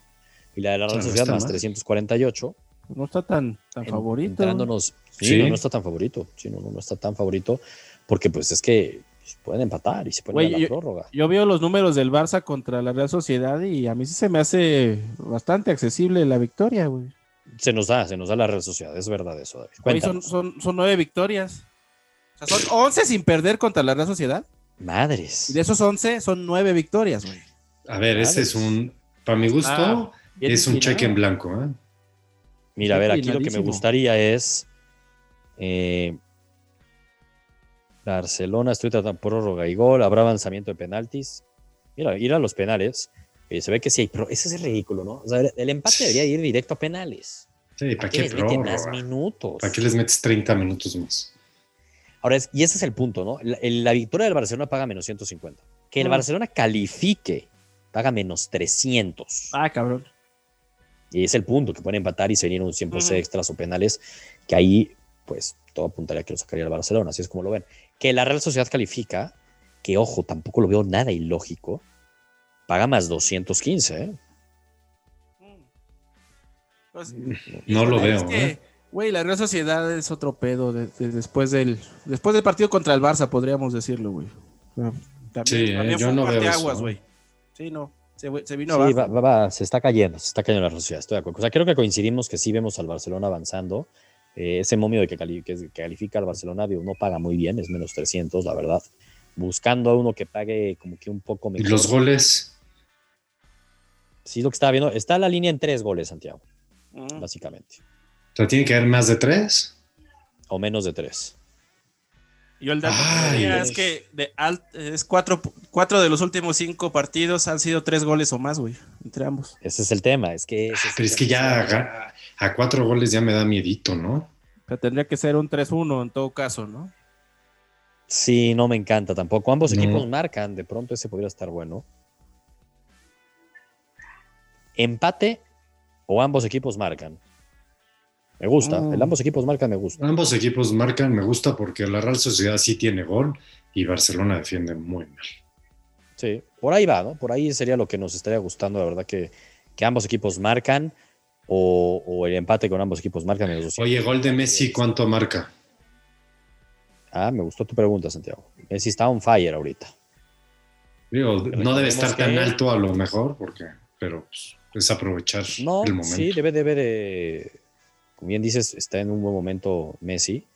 Y la de la Real no Sociedad más mal. 348. No está tan, tan en- favorito. Entrándonos. Sí, Sí. No, no está tan favorito. Sí, no, no, no está tan favorito. Porque pues es que pues, pueden empatar y se pueden a la yo- prórroga. Yo veo los números del Barça contra la Real Sociedad y a mí sí se me hace bastante accesible la victoria, güey. Se nos da, se nos da la Real Sociedad. Es verdad eso, David. Güey, son, son, son nueve victorias. O sea, son 11 sin perder contra la Real Sociedad. Madres. Y de esos 11 son nueve victorias, güey. A ver, ese es Madres. un, para mi gusto, Ah, es un cheque en blanco. ¿eh? Mira, a ver, aquí lo que me gustaría es. eh, Barcelona, estoy tratando prórroga y gol, habrá avanzamiento de penaltis. Mira, ir a los penales. eh, se ve que sí hay. pro- Ese es el ridículo, ¿no? O sea, el empate debería ir directo a penales. Sí, ¿para ¿Para qué les meten más prórroga? minutos? ¿Para qué les metes 30 minutos más? Ahora, es- y ese es el punto, ¿no? La, victoria del Barcelona paga menos 150. Que el Mm. Barcelona califique paga menos 300. Ah, cabrón. Y es el punto, que pueden empatar y se vienen un tiempos Ujú. extras o penales, que ahí, pues, todo apuntaría que lo sacaría el Barcelona, así es como lo ven. Que la Real Sociedad califica, que ojo, tampoco lo veo nada ilógico, paga más 215, ¿eh? Pues, No lo veo. ¿eh? Güey, la Real Sociedad es otro pedo de- de- después, del, después del partido contra el Barça, podríamos decirlo, güey. También, Sí, eh, también yo no veo parteaguas, eso. güey. Sí, no. Se, se vino Sí, abajo. va, va- va, se está cayendo, se está cayendo la Real Sociedad, estoy de acuerdo. O sea, creo que coincidimos que sí vemos al Barcelona avanzando, Eh, ese momio de que, cali- que califica al Barcelona digo, no paga muy bien, es menos 300, la verdad. Buscando a uno que pague como que un poco Y mejor. los goles. Sí, lo que estaba viendo. Está la línea en tres goles, Santiago, Mm. básicamente. O sea, tiene que haber más de tres. O menos de tres. Yo el dato que Ay. tenía es que de alt- es cuatro, cuatro de los últimos cinco partidos han sido tres goles o más, güey, entre ambos. Ese es el tema. Es que, Ah, pero es que ya a cuatro goles ya me da miedito, ¿no? O sea, tendría que ser un 3-1 en todo caso, ¿no? Sí, no me encanta tampoco. Ambos No. equipos marcan. De pronto ese podría estar bueno. Empate o ambos equipos marcan. Me gusta. Mm. El ambos equipos marcan me gusta. Ambos equipos marcan, me gusta porque la Real Sociedad sí tiene gol y Barcelona defiende muy mal. Sí, por ahí va, ¿no? Por ahí sería lo que nos estaría gustando, la verdad, que, que ambos equipos marcan o, o el empate con ambos equipos marcan. menos 200. Oye, gol de Messi, ¿cuánto marca? Ah, me gustó tu pregunta, Santiago. Messi está on fire ahorita. Digo, no debe estar tan que- alto a lo mejor, porque, pero pues, es aprovechar No, el momento. sí, debe, debe de. Como bien dices, está en un buen momento Messi.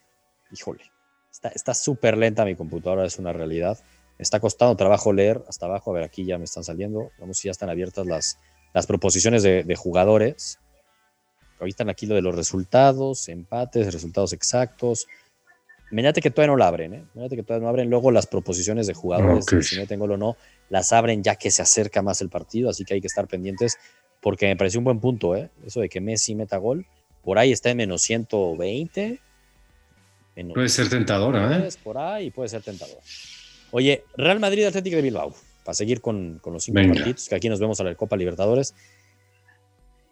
Híjole, está está súper lenta mi computadora, es una realidad. Me está costando trabajo leer hasta abajo. A ver, aquí ya me están saliendo. Vamos si ya están abiertas las, las proposiciones de, de jugadores. Ahorita están aquí lo de los resultados, empates, resultados exactos. Mirate que todavía no la abren, ¿eh? Mirate que todavía no abren. Luego las proposiciones de jugadores, si meten gol o no, las abren ya que se acerca más el partido, así que hay que estar pendientes porque me pareció un buen punto, ¿eh? Eso de que Messi meta gol. Por ahí está en menos 120. Menos Puede ser tentadora, ¿eh? 10, Por ahí puede ser tentador. Oye, Real Madrid Atlético de Bilbao, para seguir con, con los cinco Venga. partidos, que aquí nos vemos a la Copa Libertadores.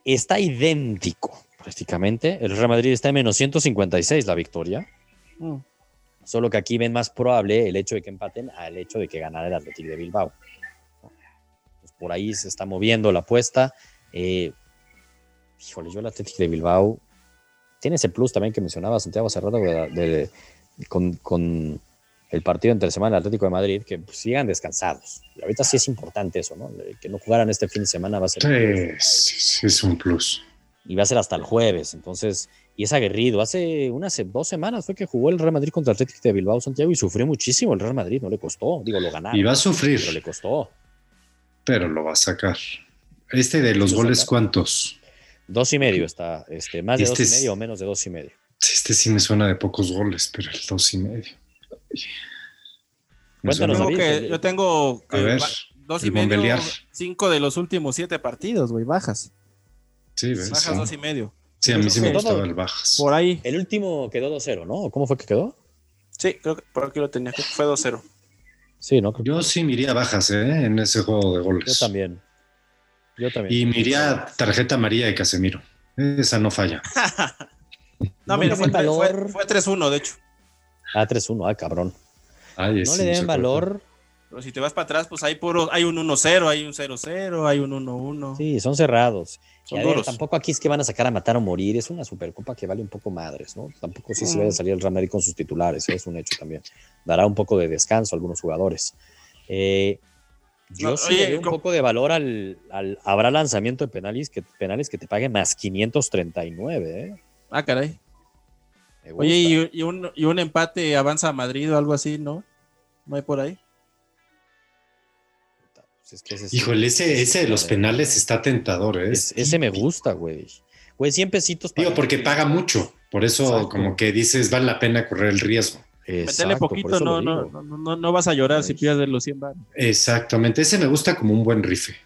Está idéntico prácticamente. El Real Madrid está en menos 156 la victoria. Mm. Solo que aquí ven más probable el hecho de que empaten al hecho de que ganara el Atlético de Bilbao. Pues por ahí se está moviendo la apuesta. Eh, híjole, yo el Atlético de Bilbao tiene ese plus también que mencionaba Santiago de- de- con, con el partido entre semana del Atlético de Madrid, que pues, sigan descansados. Y ahorita sí es importante eso, ¿no? Que no jugaran este fin de semana va a ser Sí, sí, es un plus. y va a ser hasta el jueves. Entonces, y es aguerrido. Hace unas dos semanas fue que jugó el Real Madrid contra el Atlético de Bilbao, Santiago, y sufrió muchísimo el Real Madrid. No le costó, digo, lo ganaron. Y va a sufrir, Pero le costó. pero lo va a sacar. Este de los ¿Lo goles? ¿cuántos? Dos y medio está, este, más de Este dos y es- medio o menos de dos y medio. Este sí me suena de pocos goles, pero el dos y medio. Cuéntanos, David, que- yo tengo A que ver, va- dos y medio, cinco de los últimos siete partidos, güey, bajas. Sí, ¿ves? Bajas Sí. dos y medio. Sí, a mí sí me gustaba el Bajas. Por ahí. El último quedó 2-0, ¿no? ¿Cómo fue que quedó? Sí, creo que por aquí lo tenía. Creo que fue 2-0. Sí, ¿no? Creo que- Yo sí me iría Bajas, ¿eh? En ese juego de yo goles. también. Yo también. Y me iría tarjeta amarilla de Casemiro. Esa no falla. [LAUGHS] No, mira, fue, fue- fue 3-1, de hecho. Ah, 3-1, ah, cabrón. Ay, No sí, le se den valor. Pero si te vas para atrás, pues hay puro, hay un 1-0, hay un 0-0, hay un 1-1. Sí, son cerrados. Son ver, duros. tampoco aquí es que van a sacar a matar o morir, es una supercopa que vale un poco madres, ¿no? Tampoco sí se Mm. vaya a salir el Real Madrid con sus titulares, es un hecho también. Dará un poco de descanso a algunos jugadores. Eh, yo No, sí oye, le doy un poco de valor al, al- Habrá lanzamiento de penales que, penales que te paguen más 539, ¿eh? Ah, caray. Oye, y, y un, y un empate avanza a Madrid o algo así, ¿no? ¿No hay por ahí? Pues es que ese Híjole, ese, ese de los penales está tentador, ¿eh? Es- ese me gusta, güey. Güey, 100 pesitos. Digo, porque paga mucho. Por eso, Exacto. como que dices, vale la pena correr el riesgo. Métele poquito, no, no, no, no, no vas a llorar si Ay. pierdes los 100 baros. Exactamente. Ese me gusta como un buen rife.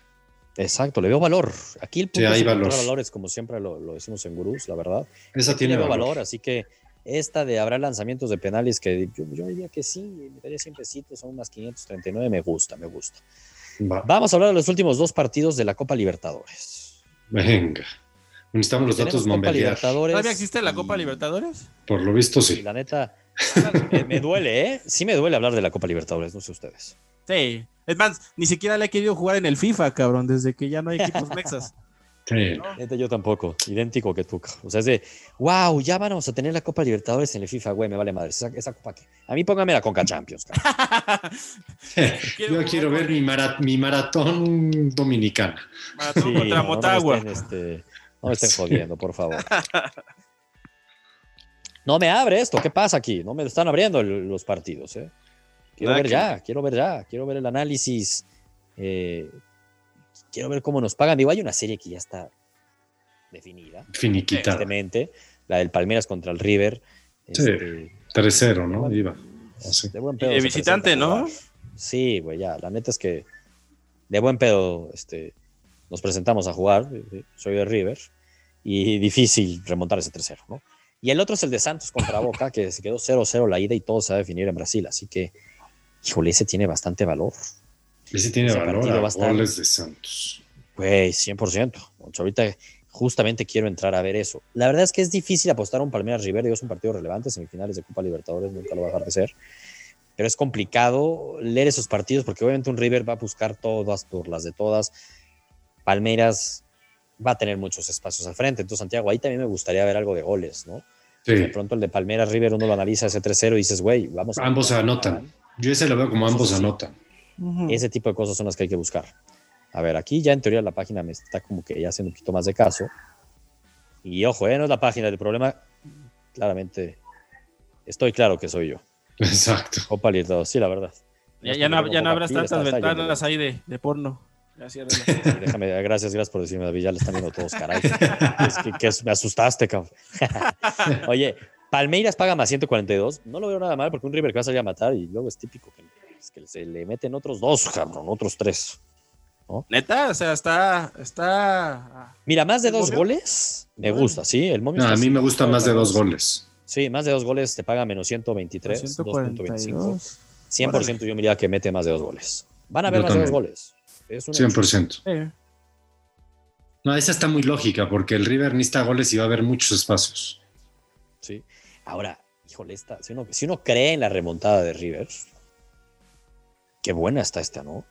Exacto, le veo valor. Aquí el punto Sí, hay valor. valores, como siempre lo, lo decimos en Gurús, la verdad. Esa Aquí tiene le veo valor. valor, así que esta de habrá lanzamientos de penales que yo, yo diría que sí, me daría 100 pesitos, son unas 539, me gusta, me gusta. Va. Vamos a hablar de los últimos dos partidos de la Copa Libertadores. Venga. Necesitamos los datos Copa Montbeliar. Libertadores. ¿Todavía existe la y- Copa Libertadores? Por lo visto, Y sí. la neta, [LAUGHS] me, me duele, ¿eh? Sí me duele hablar de la Copa Libertadores, no sé ustedes. Sí. Es más, ni siquiera le he querido jugar en el FIFA, cabrón, desde que ya no hay equipos mexas. [LAUGHS] Sí. Yo tampoco, idéntico que tú. O sea, es de, wow, ya vamos a tener la Copa Libertadores en el FIFA, güey, me vale madre. Esa, esa copa que. A mí póngame la Conca Champions, [LAUGHS] Yo quiero ver mi, mara- mi maratón dominicana. Maratón Sí, contra no, no me Motagua. estén, este, no me estén [LAUGHS] jodiendo, por favor. No me abre esto, ¿qué pasa aquí? No me están abriendo el- los partidos, ¿eh? Quiero ver que- ya, quiero ver ya, quiero ver el análisis. eh, quiero ver cómo nos pagan. Digo, hay una serie que ya está definida, evidentemente, la del Palmeiras contra el River. Sí. este, 3-0, ¿no? Iba. Así. de buen pedo. De se visitante, ¿no? Sí, güey, ya. La neta es que de buen pedo este, nos presentamos a jugar. eh, Soy de River. Y difícil remontar ese 3-0, ¿no? Y el otro es el de Santos contra Boca, que se quedó 0-0 la ida y todo se va a definir en Brasil. Así que, híjole, ese tiene bastante valor. Ese tiene Ese valor a a estar- goles de Santos. Güey, 100%. O sea, ahorita justamente quiero entrar a ver eso. La verdad es que es difícil apostar a un Palmeiras River. Digo, es un partido relevante, semifinales de Copa Libertadores, nunca lo va a dejar de ser. Pero es complicado leer esos partidos porque obviamente un River va a buscar todas por las de todas. Palmeiras va a tener muchos espacios al frente. Entonces, Santiago, ahí también me gustaría ver algo de goles, ¿no? De Sí. pronto el de Palmeiras River, uno lo analiza ese 3-0 y dices, güey, vamos a. Ambos anotan. Yo ese lo veo como ambos Eso Ujú. Ese tipo de cosas son las que hay que buscar. A ver, aquí ya en teoría la página me está como que ya haciendo un poquito más de caso. Y ojo, eh, no es la página del problema. Claramente, estoy claro que soy yo. Exacto. Copa Libertadores, sí, la verdad. Ya, ya no, ya no habrás pila, tantas ventanas ahí de, de porno. Ciérrala. bien. [LAUGHS] Déjame, gracias, gracias por decirme, David, ya le están viendo todos, caray. [LAUGHS] Es que, que me asustaste, cabrón. [LAUGHS] Oye, Palmeiras paga más 142. No lo veo nada mal porque un River que va a salir a matar y luego es típico que, es que se le meten otros dos, cabrón, otros tres. Neta, o sea, está. está Mira, más de ¿El dos momio? goles, me Órale. gusta, sí. El momio No, a mí me gusta más de dos goles. Sí, más de dos goles te paga menos 123, 2.25. 142. 100% yo me diría que mete más de dos goles. Van a haber Yo más de dos goles. Es un 100%. Eh, No, esa está muy lógica porque el River necesita goles y va a haber muchos espacios. Sí. Ahora, híjole, esta, si, uno, si uno cree en la remontada de River, qué buena está esta, ¿no?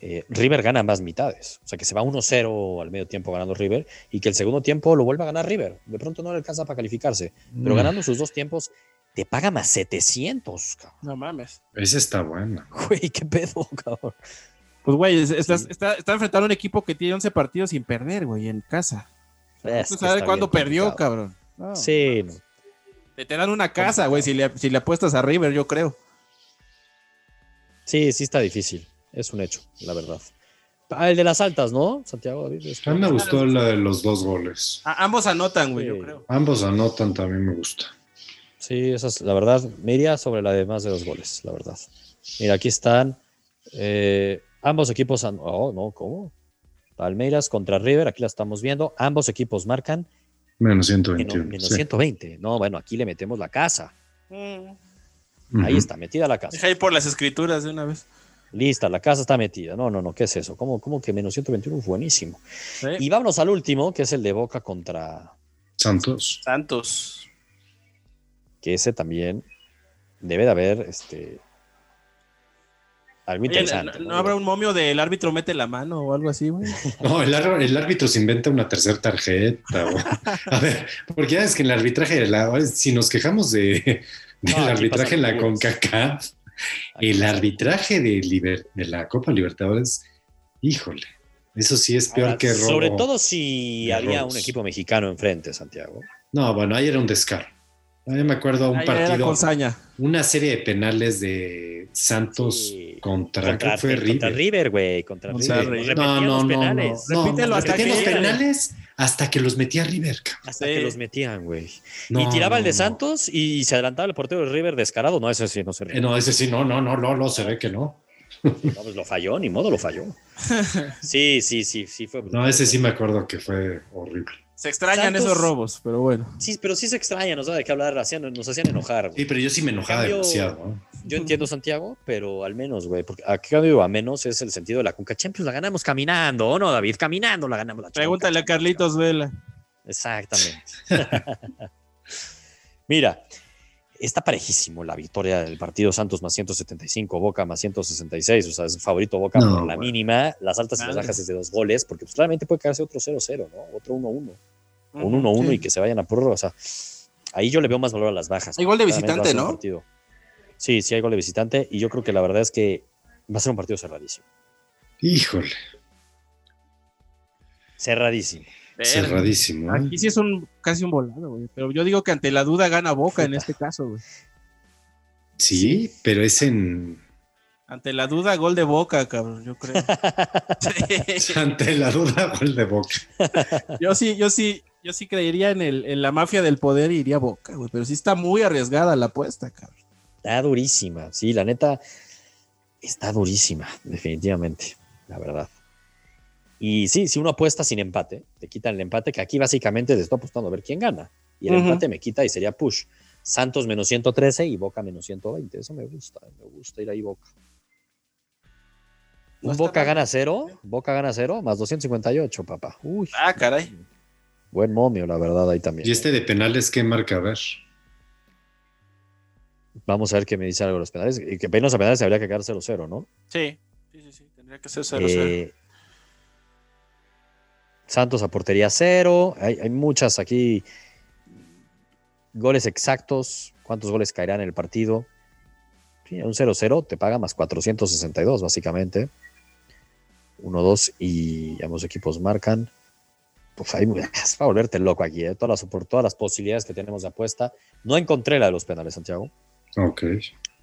Eh, River gana más mitades. O sea, que se va 1-0 al medio tiempo ganando River y que el segundo tiempo lo vuelva a ganar River. De pronto no le alcanza para calificarse, pero Mm, ganando sus dos tiempos te paga más 700, cabrón. no mames. Esa está buena. Güey, qué pedo, [LAUGHS] cabrón. Pues, güey, es- estás- Sí. está, está enfrentando a un equipo que tiene 11 partidos sin perder, güey, en casa. Es ¿Tú que sabes está cuándo perdió, complicado. cabrón? No. Sí, no. Te, te dan una casa, güey, si le, si le apuestas a River, yo creo. Sí, sí está difícil. Es un hecho, la verdad. Ah, el de las altas, ¿no? Santiago David. A mí me gustó la de los dos goles. A- ambos anotan, güey, yo creo. Ambos anotan, también me gusta. Sí, esa es la verdad. Me iría sobre la de más de dos goles, la verdad. Mira, aquí están eh, ambos equipos. Oh, no, ¿cómo? Palmeiras contra River, aquí la estamos viendo. Ambos equipos marcan Menos menos, 121. menos sí. 120. No, bueno, aquí le metemos la casa. Ahí está, metida la casa. Deja ir por las escrituras de una vez. Lista, la casa está metida. No, no, no, ¿qué es eso? ¿Cómo, cómo que menos 121? Buenísimo. ¿Sí? Y vámonos al último, que es el de Boca contra Santos. Santos. que ese también debe de haber este, algo Oye, interesante. ¿no, ¿no? no habrá un momio del árbitro mete la mano o algo así, güey? [LAUGHS] No, el, árbitro se inventa una tercera tarjeta. o- [LAUGHS] A ver, porque ya es que en el arbitraje, la- si nos quejamos de, del No, arbitraje en la. CONCACAF, el arbitraje de, Liber- de la Copa Libertadores, híjole, eso sí es peor Ahora, que robo. Sobre todo si había robos. un equipo mexicano enfrente, Santiago. No, bueno, ahí era un descaro. A mí me acuerdo un Ah, partido, una serie de penales de Santos Sí. contra, que fue contra River. River, güey. Contra Contra River. River. No, no, no, no, Repítelo hasta repetían los que- penales hasta que los metía River. cabrón. Hasta Sí. que los metían, güey. No, y tiraba el de. Santos y se adelantaba el portero de River descarado. No, ese sí no se Eh, no, ese sí, no, no, no, no, no, se ve que no. No, pues lo falló, ni modo lo falló. [LAUGHS] Sí, sí, sí, sí fue brutal. No, ese sí me acuerdo que fue horrible. Se extrañan Santos- esos robos, pero bueno. Sí, pero sí se extraña, nos da de qué hablar, hacían- nos hacían enojar. güey. Sí, pero yo sí me enojaba Cambio- demasiado. ¿no? Yo entiendo Santiago, pero al menos, güey, porque a cambio a menos es el sentido de la Conca Champions, la ganamos caminando, ¿o no, David? Caminando la ganamos la Pregúntale a Conca Carlitos Vela. Exactamente. [LAUGHS] Mira, está parejísimo la victoria del partido Santos más 175, Boca más 166, o sea, es favorito Boca No, por la mínima, las altas y las bajas es de dos goles, porque pues, claramente puede quedarse otro 0-0, ¿no? Otro 1-1, un 1-1 Sí. y que se vayan a prórroga, o sea, ahí yo le veo más valor a las bajas. Hay gol de visitante, ¿no? partido. Sí, sí hay gol de visitante y yo creo que la verdad es que va a ser un partido cerradísimo. Híjole. Cerradísimo. Cerradísimo. ¿eh? Aquí sí es un casi un volado, güey. Pero yo digo que ante la duda gana Boca en este caso, güey. Sí, pero es en. Ante la duda, gol de Boca, cabrón, yo creo. [LAUGHS] Sí. [LAUGHS] Ante la duda, gol de boca. [LAUGHS] Yo sí, yo sí, yo sí creería en, el, en la mafia del poder y iría Boca, güey. Pero sí está muy arriesgada la apuesta, cabrón. Está durísima, sí, la neta está durísima, definitivamente, la verdad. Y sí, si uno apuesta sin empate, te quitan el empate, que aquí básicamente te estoy apostando a ver quién gana. Y el empate me quita y sería push. Santos menos 113 y Boca menos 120. Eso me gusta, me gusta ir ahí Boca. No Boca mal. gana cero, Boca gana cero, más 258, papá. Uy, Ah, caray. buen momio, la verdad, ahí también. ¿Y este de penales qué marca? A ver. Vamos a ver qué me dice algo de los penales. Y que menos a penales habría que quedar 0-0, ¿no? Sí, sí, sí, sí. Tendría que ser 0-0. Eh, Santos a portería cero. Hay, hay muchas aquí. Goles exactos. ¿Cuántos goles caerán en el partido? Sí, un 0-0 te paga más 462, básicamente. 1-2 y ambos equipos marcan. Pues ahí es [LAUGHS] para volverte loco aquí, ¿eh? todas, las, por todas las posibilidades que tenemos de apuesta. No encontré la de los penales, Santiago. Ok.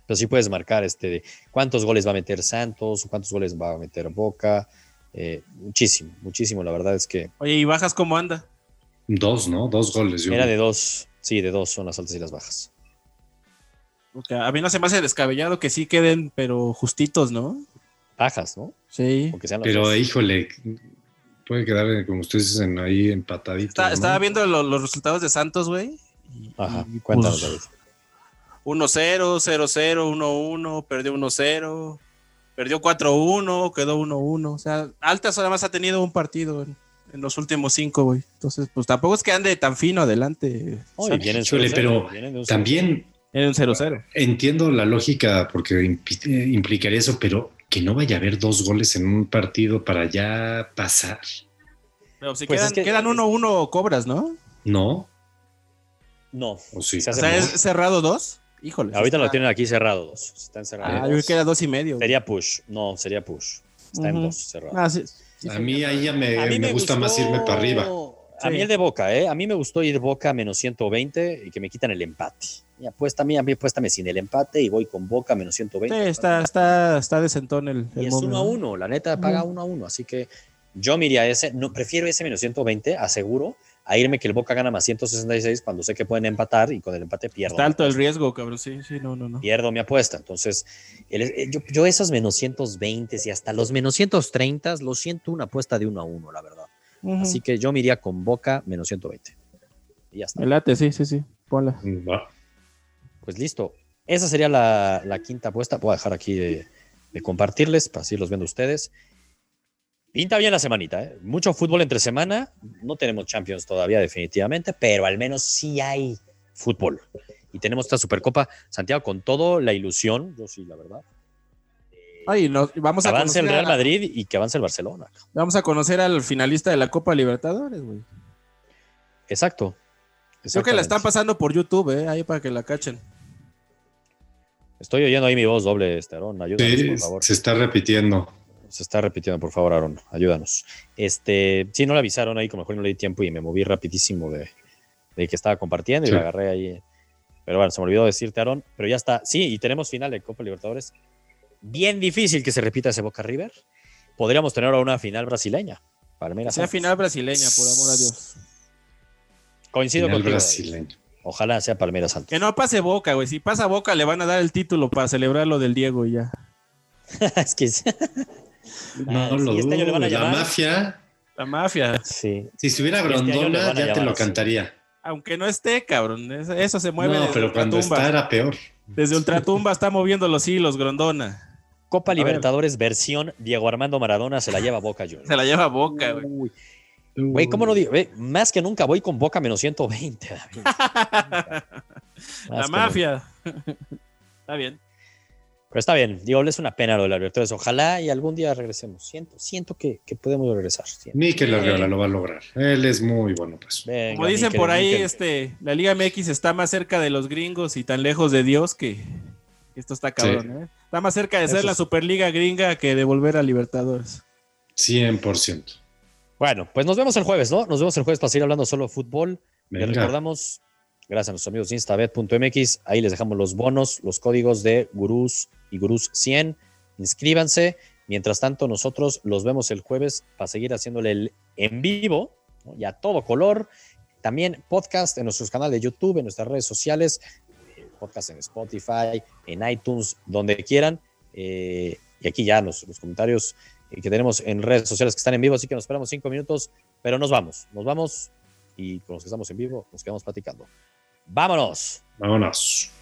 Pero sí puedes marcar este de cuántos goles va a meter Santos, cuántos goles va a meter Boca. Eh, muchísimo, muchísimo. La verdad es que Oye, ¿y bajas cómo anda? Dos, ¿no? Dos goles. yo era de dos. Sí, de dos son las altas y las bajas. Porque a mí no se me hace descabellado que sí queden, pero justitos, ¿no? Bajas, ¿no? Sí. Sean Pero dos. híjole, puede quedar, como ustedes dicen, ahí empatadito. Está- ¿no? Estaba viendo lo- los resultados de Santos, güey. y- Ajá, cuéntanos, pues, David. 1-0, 0-0, 1-1, perdió 1-0, perdió 4-1, quedó 1-1. O sea, Altas además ha tenido un partido en, en los últimos cinco, güey. Entonces, pues tampoco es que ande tan fino adelante. Y Santos. vienen 0-0, pero vienen de un 0-0. También En un 0-0. entiendo la lógica porque eh, implicaría eso, pero que no vaya a haber dos goles en un partido para ya pasar. Pero si Pues quedan, es que- quedan 1-1 cobras, ¿no? ¿No? No. ¿O sí? Se O sea. ¿es cerrado 2? Híjole. Ahorita está- lo tienen aquí cerrado dos. Está encerrado. Ah, en yo creo dos. que era 2 y medio. Sería push. No, sería push. Está en Ujú. dos cerrado. Ah, sí, sí, A mí ahí ya me, A mí me gusta más irme para arriba. A mí el de Boca, ¿eh? A mí me gustó ir Boca menos 120 y que me quitan el empate. Y apuesta a mí, a mí apuéstame sin el empate y voy con Boca menos 120. Sí, está, está, está decentón el, el Y es momio, uno a ¿no? uno, la neta paga uno a uno. Así que yo me iría a ese, no, prefiero ese menos 120, aseguro, a irme que el Boca gana más 166 cuando sé que pueden empatar y con el empate pierdo. Está alto el riesgo, cabrón. Sí, sí, no, no, no. Pierdo mi apuesta. Entonces, el- eh, yo, yo esos menos 120 y hasta los menos 130 lo siento una apuesta de uno a uno, la verdad. Ujú. Así que yo me iría con Boca menos 120. Y ya está. Me late, sí, sí, sí. Ponla. Va. Pues listo. Esa sería la, la quinta apuesta. Voy a dejar aquí de, de compartirles para así los viendo ustedes. Pinta bien la semanita, ¿eh? Mucho fútbol entre semana. No tenemos Champions todavía, definitivamente, pero al menos sí hay fútbol. Y tenemos esta Supercopa, Santiago, con todo la ilusión, yo sí, la verdad. Ay, nos, vamos, Que a avance el Real a- Madrid y que avance el Barcelona. vamos a conocer al finalista de la Copa Libertadores, güey. Exacto. Creo que la están pasando por YouTube, ¿eh? Ahí para que la cachen. Estoy oyendo ahí mi voz doble, este, Aarón. Ayúdanos, Sí, por favor. se está repitiendo. Se está repitiendo, por favor, Aaron, ayúdanos. Este, sí, no le avisaron ahí, como mejor no le di tiempo y me moví rapidísimo de, de que estaba compartiendo y Sí. la agarré ahí. Pero bueno, se me olvidó decirte, Aaron, pero ya está. Sí, y tenemos final de Copa Libertadores. Bien difícil que se repita ese Boca River. Podríamos tener ahora una final brasileña. Palmeiras. Sea final brasileña, por amor a Dios. Coincido Final contigo. Ojalá sea Palmeiras Santos. Que no pase Boca, güey. Si pasa Boca, le van a dar el título para celebrar lo del Diego y ya. [LAUGHS] es que No, lo sí, este dudo. van a La mafia, La mafia. Sí. si estuviera Grondona, a ya te lo cantaría. Aunque no esté, cabrón. Eso, se mueve No, desde pero cuando está era peor. Desde Ultratumba está moviendo los hilos, Grondona. Copa A. Libertadores versión Diego Armando Maradona se la lleva Boca Juniors. Se la lleva Boca, güey. Uy, Güey, ¿cómo no digo? Güey, más que nunca voy con Boca menos 120. David. [LAUGHS] Más La mafia. está bien. Pero está bien, digo, es una pena lo de la Libertadores. Ojalá y algún día regresemos. Siento, siento que, que podemos regresar. Siento. Mikel Arriola lo va a lograr. Él es muy bueno, pues. Venga, Como dicen Mikel, por ahí, Mikel. este, la Liga MX está más cerca de los gringos y tan lejos de Dios que esto está cabrón, ¿eh? Está más cerca de ser Eso la. Superliga gringa que de volver a Libertadores. 100%. Bueno, pues nos vemos el jueves, ¿no? Nos vemos el jueves para seguir hablando solo de fútbol. Les Venga. recordamos, gracias a nuestros amigos de instabet.mx, ahí les dejamos los bonos, los códigos de Gurús y Gurús 100. Inscríbanse. Mientras tanto, nosotros los vemos el jueves para seguir haciéndole el en vivo, ¿no? y a todo color. También podcast en nuestros canales de YouTube, en nuestras redes sociales, eh, podcast en Spotify, en iTunes, donde quieran. Eh, y aquí ya los, los comentarios eh, que tenemos en redes sociales que están en vivo, así que nos esperamos cinco minutos, pero nos vamos, nos vamos y con los que estamos en vivo nos quedamos platicando. ¡Vámonos! Vámonos.